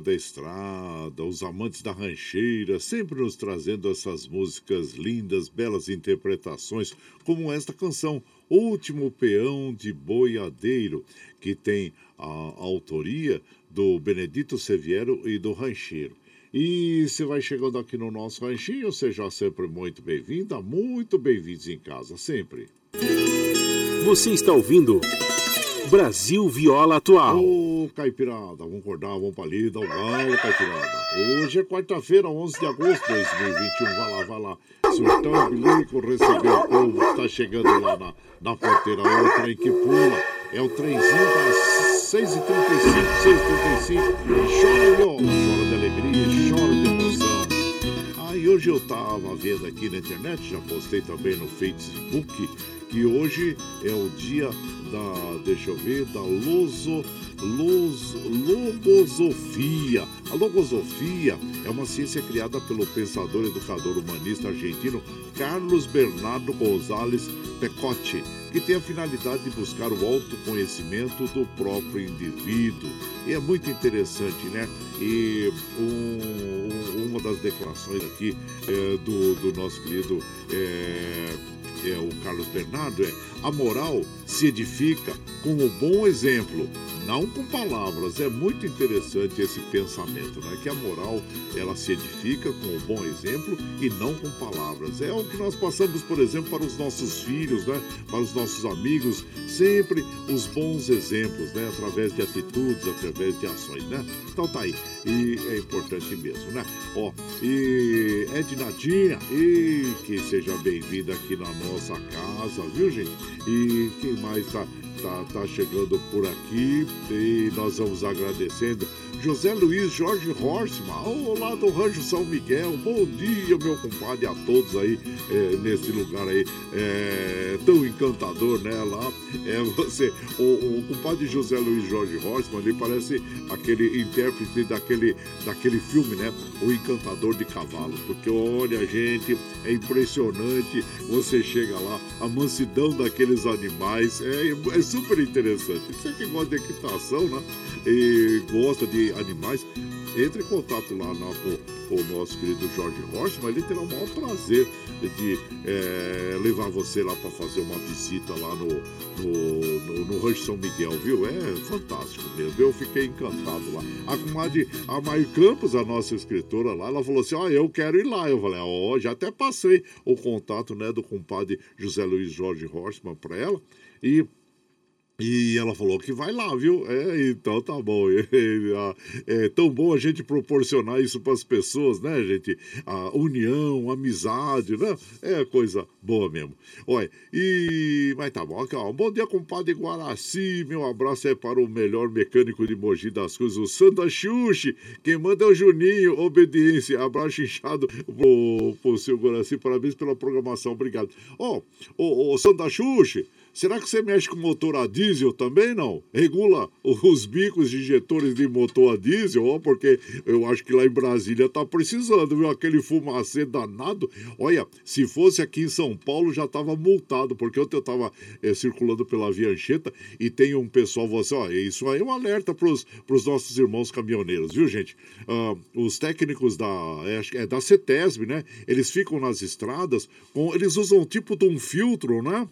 da estrada, os amantes da rancheira, sempre nos trazendo essas músicas lindas, belas interpretações, como esta canção, Último Peão de Boiadeiro, que tem a, autoria do Benedito Seviero e do Rancheiro. E você vai chegando aqui no nosso ranchinho, seja sempre muito bem-vinda, muito bem-vindos em casa, sempre. Você está ouvindo Brasil Viola Atual. Ô, Caipirada, vamos acordar, vamos pra lida, o galo, Caipirada. Hoje é quarta-feira, 11 de agosto de 2021. Vai lá, vai lá. Surtão Bilico recebeu o povo tá chegando lá na, na porteira. É o trem que pula. É o trenzinho das 6h35, 6h35. E chora viola, chora de alegria, chora de emoção. Aí hoje eu estava vendo aqui na internet, já postei também no Facebook, que hoje é o dia da, deixa eu ver, da loso, los, logosofia. A logosofia é uma ciência criada pelo pensador educador humanista argentino Carlos Bernardo González Pecotti, que tem a finalidade de buscar o autoconhecimento do próprio indivíduo. E é muito interessante, né? E um, uma das declarações aqui é, do, do nosso querido. É, é, o Carlos Bernardo, é a moral se edifica com o bom exemplo, não com palavras. É muito interessante esse pensamento, né? Que a moral ela se edifica com o bom exemplo e não com palavras. É o que nós passamos, por exemplo, para os nossos filhos, né? Para os nossos amigos, sempre os bons exemplos, né? Através de atitudes, através de ações, né? Então tá aí. E é importante mesmo, né? Ó, e Ednadinha, e que seja bem-vinda aqui na nossa casa, viu, gente? E quem mais tá tá, tá chegando por aqui e nós vamos agradecendo. José Luiz Jorge Horstmann, lá do Rancho São Miguel. Bom dia, meu compadre, a todos aí é, nesse lugar aí é, tão encantador, né? Lá é você, o, o compadre José Luiz Jorge Horstmann, ele parece aquele intérprete daquele, daquele filme, né? O Encantador de Cavalos, porque olha, gente, é impressionante. Você chega lá, a mansidão daqueles animais é, é super interessante. Você que gosta de equitação, né? E gosta de animais, entre em contato lá na, com, o nosso querido Jorge Rocha, mas ele terá o maior prazer de é, levar você lá para fazer uma visita lá no, no, no, no Rancho São Miguel, viu? É fantástico mesmo. Eu fiquei encantado lá. A comadre, a Maio Campos, a nossa escritora lá, ela falou assim: Ó, ah, eu quero ir lá. Eu falei: Ó, oh, já até passei o contato né, do compadre José Luiz Jorge Horstmann para ela. E e ela falou que vai lá, viu? É, então tá bom. É, tão bom a gente proporcionar isso para as pessoas, né, gente? A união, a amizade, né? É coisa boa mesmo. Olha, e. Mas tá bom, calma. Bom dia, compadre Guaraci. Meu abraço é para o melhor mecânico de Mogi das Cruzes, o Santa Xuxi. Quem manda é o Juninho. Obediência. Abraço inchado pro, pro seu Guaraci. Parabéns pela programação. Obrigado. Ó, oh, o Santa Xuxi. Será que você mexe com motor a diesel também, não? Regula os bicos de injetores de motor a diesel, ó, porque eu acho que lá em Brasília tá precisando, viu? Aquele fumacê danado. Olha, se fosse aqui em São Paulo já tava multado, porque ontem eu tava é, circulando pela Via Anchieta e tem um pessoal, você, ó, isso aí é um alerta pros, pros nossos irmãos caminhoneiros, viu, gente? Uh, os técnicos da, é, é da CETESB, né? Eles ficam nas estradas, com, eles usam tipo de um filtro, né?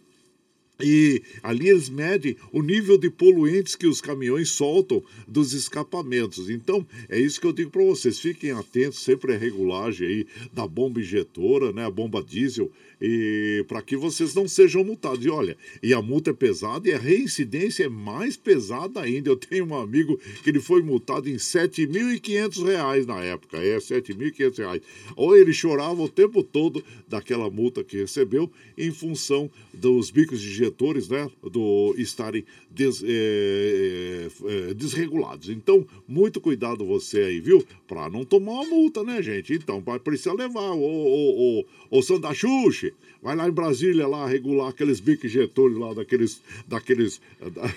E ali eles medem o nível de poluentes que os caminhões soltam dos escapamentos. Então, é isso que eu digo para vocês. Fiquem atentos sempre à regulagem aí da bomba injetora, né? A bomba diesel e para que vocês não sejam multados. E olha, e a multa é pesada e a reincidência é mais pesada ainda. Eu tenho um amigo que ele foi multado em R$ 7.500 na época, é, R$ 7.500. Ou ele chorava o tempo todo daquela multa que recebeu em função dos bicos de injetores, né, do estarem des, é, é, desregulados. Então, muito cuidado você aí, viu? Para não tomar uma multa, né, gente? Então, vai precisar levar o, o, o, o Sandachuche, vai lá em Brasília lá regular aqueles bicos injetores lá daqueles, daqueles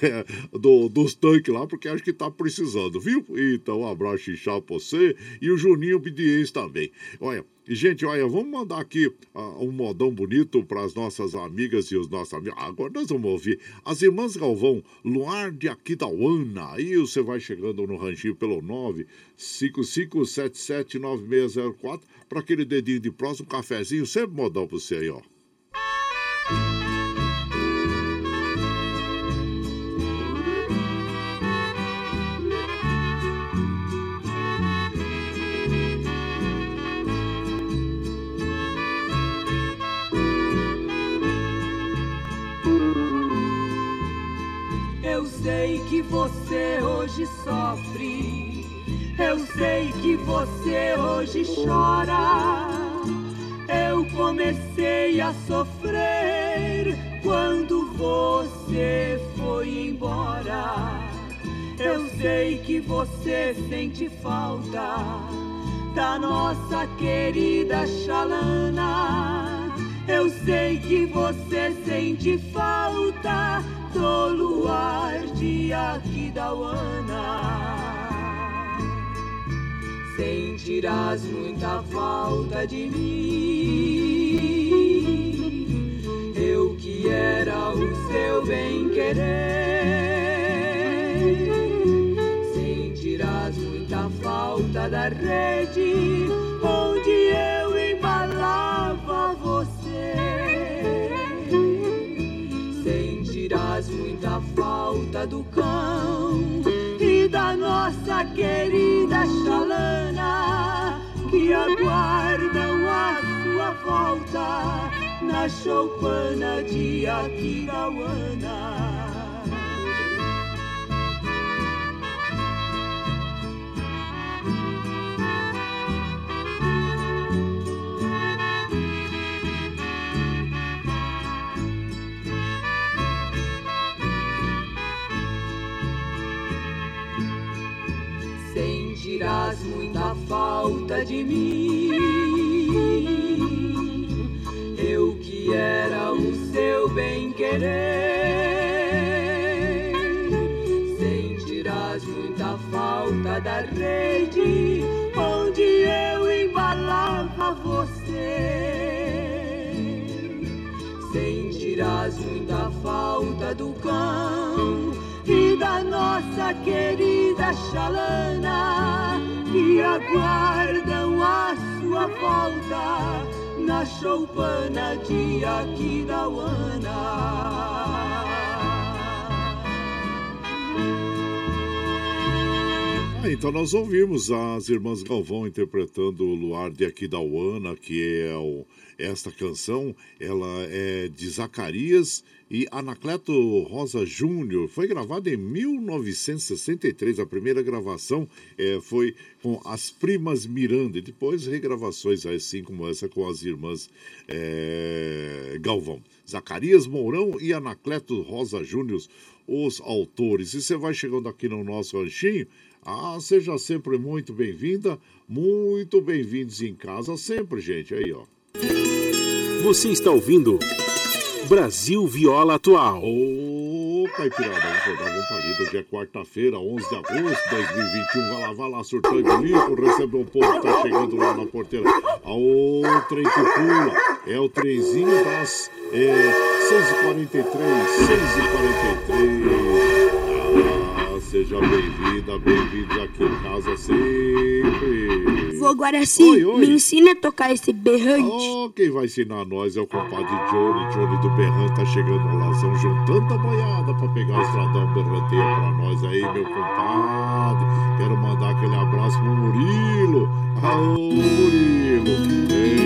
é, do, dos tanques lá, porque acho que tá precisando, viu? Então, um abraço inchado pra você e o Juninho Bidiense também. Olha, e, gente, olha, vamos mandar aqui uh, um modão bonito para as nossas amigas e os nossos amigos. Agora nós vamos ouvir as irmãs Galvão, Luar de Aquidauana. Aí você vai chegando no ranchinho pelo 955779604 para aquele dedinho de próximo, um cafezinho, sempre modão para você aí, ó. Você hoje sofre, eu sei que você hoje chora. Eu comecei a sofrer quando você foi embora. Eu sei que você sente falta da nossa querida Xalana. Eu sei que você sente falta do luar de Aquidauana. Sentirás muita falta de mim. Eu que era o seu bem-querer falta da rede do cão e da nossa querida chalana que aguardam a sua volta na choupana de Aquidauana. Falta de mim. Eu que era o seu bem-querer, sentirás muita falta da rede onde eu embalava você. Sentirás muita falta do cão e da nossa querida Xalana, que aguardam a sua volta na choupana de Aquidauana. Ah, então nós ouvimos as irmãs Galvão interpretando o Luar de Aquidauana, que é o, esta canção, ela é de Zacarias e Anacleto Rosa Júnior. Foi gravada em 1963. A primeira gravação é, foi com as primas Miranda e depois regravações assim como essa com as irmãs é, Galvão. Zacarias Mourão e Anacleto Rosa Júnior, os autores. E você vai chegando aqui no nosso ranchinho. Ah, seja sempre muito bem-vinda, muito bem-vindos em casa sempre, gente. Aí, ó. Você está ouvindo Brasil Viola Atual. Ô, Caipirada, vamos acordar, vamos palido. Hoje é quarta-feira, 11 de agosto de 2021. Vai lá, vai lá, surtando e bonito. Recebe um povo que tá chegando lá na porteira. Ô, trem que pula. É o trenzinho das é, 6h43, 6h43. Seja bem-vinda, bem-vindos aqui em casa sempre. Vô Guaraci, oi, oi. me ensina a tocar esse berrante. Oh, quem vai ensinar nós é o compadre Johnny. Johnny do Berrante tá chegando no Lazão, juntando a boiada pra pegar o estradão berranteio pra nós aí, meu compadre. Quero mandar aquele abraço pro Murilo. Aô, Murilo. Ei,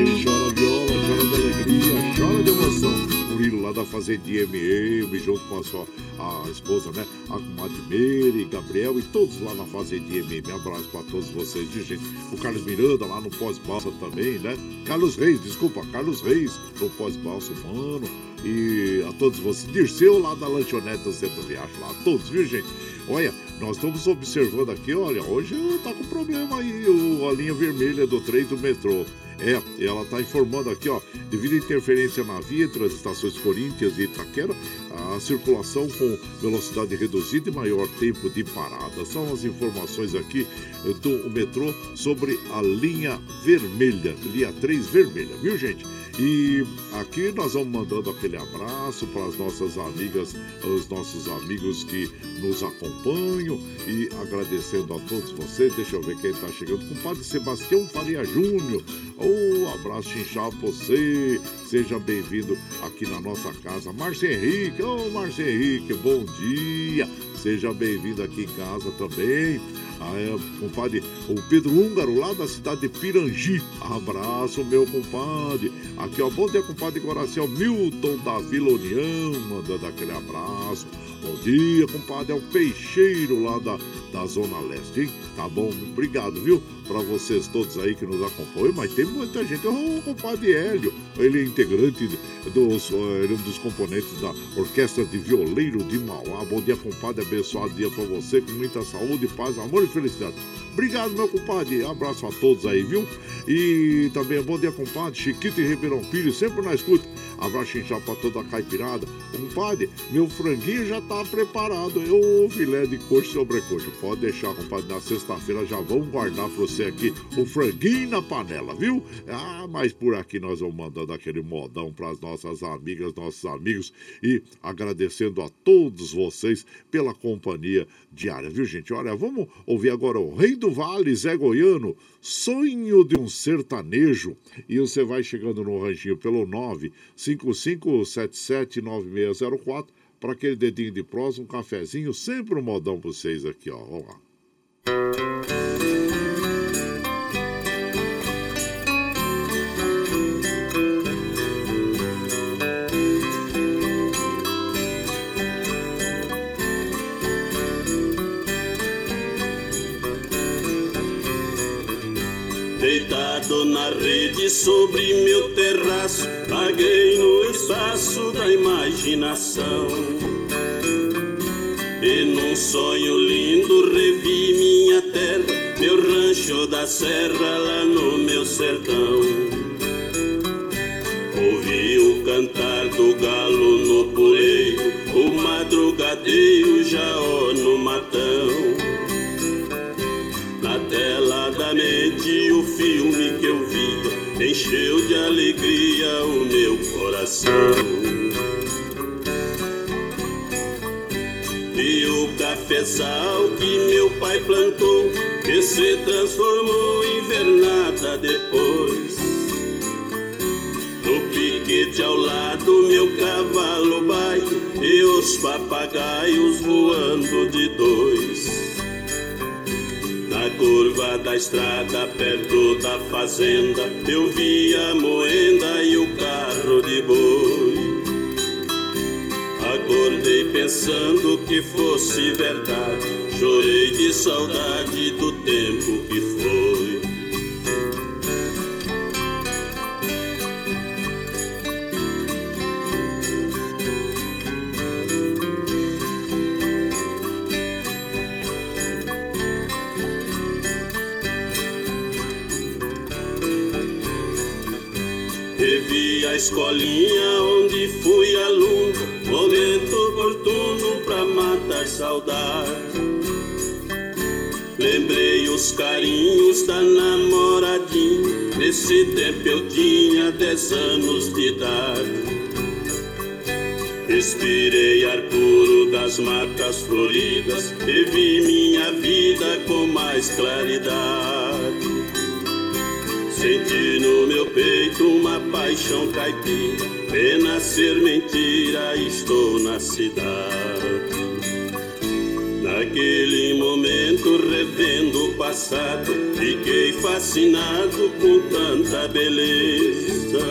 da Fazendinha MM, junto com a sua a esposa, né? A comadre Gabriel e todos lá na Fazendinha MM. Abraço para todos vocês, viu, gente? O Carlos Miranda lá no Pós-Balsa também, né? Carlos Reis, desculpa, Carlos Reis no Pós-Balsa, mano. E a todos vocês. Dirceu lá da lanchonete do Centro Viagem, lá, todos, viu, gente? Olha, nós estamos observando aqui, olha, hoje tá com problema aí o, a linha vermelha do trem do metrô. É, ela está informando aqui, ó, devido à interferência na via entre as estações Corinthians e Itaquera, a circulação com velocidade reduzida e maior tempo de parada. São as informações aqui eh, do metrô sobre a linha vermelha, linha 3 vermelha, viu gente? E aqui nós vamos mandando aquele abraço para as nossas amigas, os nossos amigos que nos acompanham e agradecendo a todos vocês. Deixa eu ver quem está chegando. Compadre Sebastião Faria Júnior. Oh, abraço inchado para você. Seja bem-vindo aqui na nossa casa. Márcio Henrique. Oh, Márcio Henrique, bom dia. Seja bem-vindo aqui em casa também. Ah, é, compadre, o Pedro Húngaro, lá da cidade de Pirangi. Abraço, meu compadre. Aqui, ó, bom dia, compadre Coração Milton da Vila União, mandando aquele abraço. Bom dia, compadre. É o Peixeiro lá da, da Zona Leste, hein? Tá bom? Obrigado, viu? Para vocês todos aí que nos acompanham. Mas tem muita gente. O compadre Hélio, ele é integrante dos, ele é um dos componentes da Orquestra de Violeiro de Mauá. Bom dia, compadre. Abençoado dia para você, com muita saúde, paz, amor e felicidade. Obrigado, meu compadre. Abraço a todos aí, viu? E também bom dia, compadre. Chiquito e Ribeirão Filho, sempre na escuta. Abraço já para toda a caipirada. Compadre, meu franguinho já tá preparado. Eu, filé de coxa e sobrecoxa. Pode deixar, compadre. Na sexta-feira já vamos guardar para você aqui o franguinho na panela, viu? Ah, mas por aqui nós vamos mandando aquele modão para as nossas amigas, nossos amigos e agradecendo a todos vocês pela companhia diária, viu, gente? Olha, vamos ouvir agora o Rei do Vale, Zé Goiano, Sonho de um Sertanejo. E você vai chegando no ranchinho pelo 955779604 para aquele dedinho de prosa, um cafezinho, sempre um modão para vocês aqui, ó. Vamos lá. Na rede sobre meu terraço, paguei no espaço da imaginação. E num sonho lindo revi minha terra, meu rancho da serra lá no meu sertão. Ouvi o cantar do galo no puleiro, o madrugadeiro já ó no matão. Na tela da mente encheu de alegria o meu coração. E o cafezal que meu pai plantou, que se transformou em vernada depois. No piquete ao lado, meu cavalo baio e os papagaios voando de dois. Na curva da estrada, perto da fazenda, eu vi a moenda e o carro de boi. Acordei pensando que fosse verdade, chorei de saudade do tempo que foi. Escolinha onde fui aluno, momento oportuno pra matar saudade. Lembrei os carinhos da namoradinha, nesse tempo eu tinha dez anos de idade. Respirei ar puro das matas floridas e vi minha vida com mais claridade. Senti no meu peito uma paixão caipira, pena ser mentira, estou na cidade. Naquele momento, revendo o passado, fiquei fascinado com tanta beleza.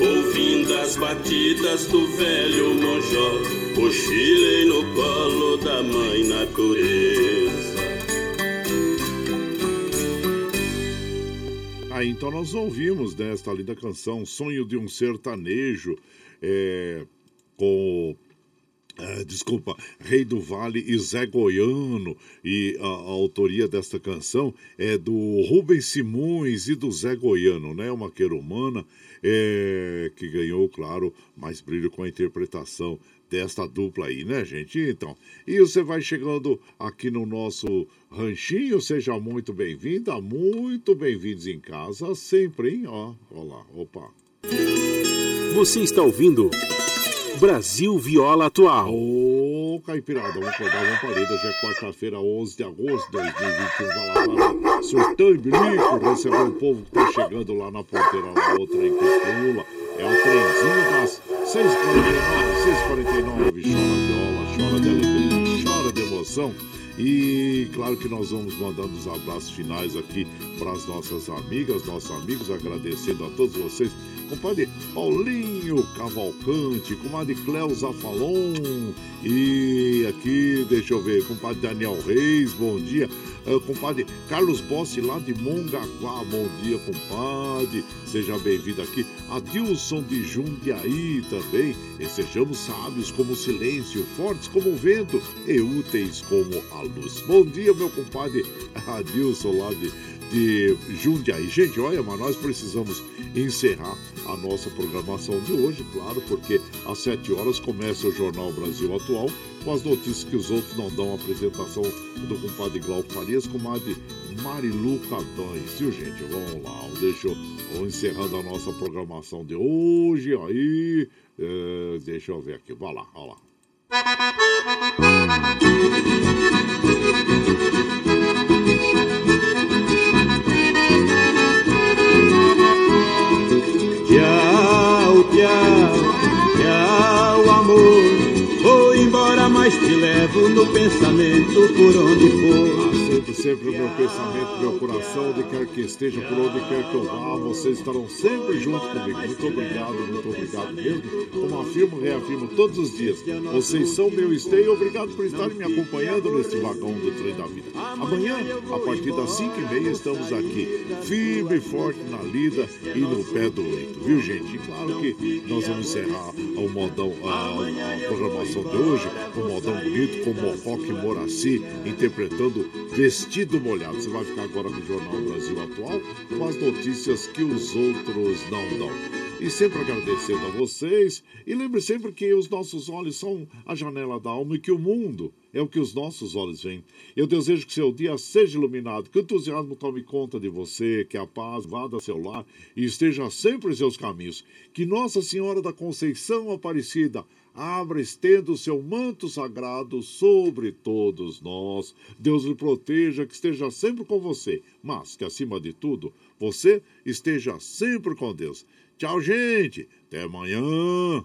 Ouvindo as batidas do velho monjó, cochilei no colo da mãe natureza. Aí então nós ouvimos desta linda canção Sonho de um Sertanejo, é, com é, desculpa, Rei do Vale e Zé Goiano. E a, a, autoria desta canção é do Rubens Simões e do Zé Goiano, né? Uma querumana é, que ganhou, claro, mais brilho com a interpretação desta dupla aí, né, gente? Então, e você vai chegando aqui no nosso ranchinho, seja muito bem-vinda, muito bem-vindos em casa, sempre, hein? Ó, olá, opa. Você está ouvindo Brasil Viola Atual. Ô, oh, Caipirada, vamos acordar uma parede. Já é quarta-feira, 11 de agosto de 2021. Vai lá, vai lá. Surtão e bilico, receber o povo que tá chegando lá na porteira, lá, outra aí que pula. É o trenzinho das 6h49, 6h49. Chora viola, chora de alegria, chora de emoção. E claro que nós vamos mandando os abraços finais aqui para as nossas amigas, nossos amigos, agradecendo a todos vocês compadre Paulinho Cavalcante, comadre Cleusa Falon e aqui, deixa eu ver, compadre Daniel Reis, bom dia. Uh, compadre Carlos Bossi lá de Mongaguá, bom dia, compadre. Seja bem-vindo aqui. Adilson de Jundiaí também. E sejamos sábios como o silêncio, fortes como o vento e úteis como a luz. Bom dia, meu compadre Adilson lá de de Jundiaí. Gente, olha, mas nós precisamos encerrar a nossa programação de hoje, claro, porque às 7 horas começa o Jornal Brasil Atual com as notícias que os outros não dão. A apresentação do compadre Glauco Farias com a Marilu Cadões. Viu, gente? Vamos lá, deixa eu vou encerrando a nossa programação de hoje. Aí, é, deixa eu ver aqui. Vai lá, vai lá. Levo no pensamento por onde for sempre, sempre o meu pensamento, meu coração, onde quer que esteja, por onde quer que eu vá, vocês estarão sempre junto comigo. Muito obrigado, muito obrigado mesmo. Como afirmo, reafirmo todos os dias, vocês são meu esteio. Obrigado por estarem me acompanhando neste vagão do trem da vida. Amanhã, a partir das 5 e meia, estamos aqui, firme e forte na lida e no pé do leito, viu gente? E claro que nós vamos encerrar o modão, a, a programação de hoje, o modão bonito com Mocoque Moraci interpretando Vestido Molhado. Você vai ficar agora no Jornal Brasil Atual com as notícias que os outros não dão. E sempre agradecendo a vocês. E lembre sempre que os nossos olhos são a janela da alma e que o mundo é o que os nossos olhos veem. Eu desejo que seu dia seja iluminado, que o entusiasmo tome conta de você, que a paz vá da seu lar e esteja sempre em seus caminhos. Que Nossa Senhora da Conceição Aparecida abra, estenda o seu manto sagrado sobre todos nós. Deus lhe proteja, que esteja sempre com você, mas que, acima de tudo, você esteja sempre com Deus. Tchau, gente. Até amanhã.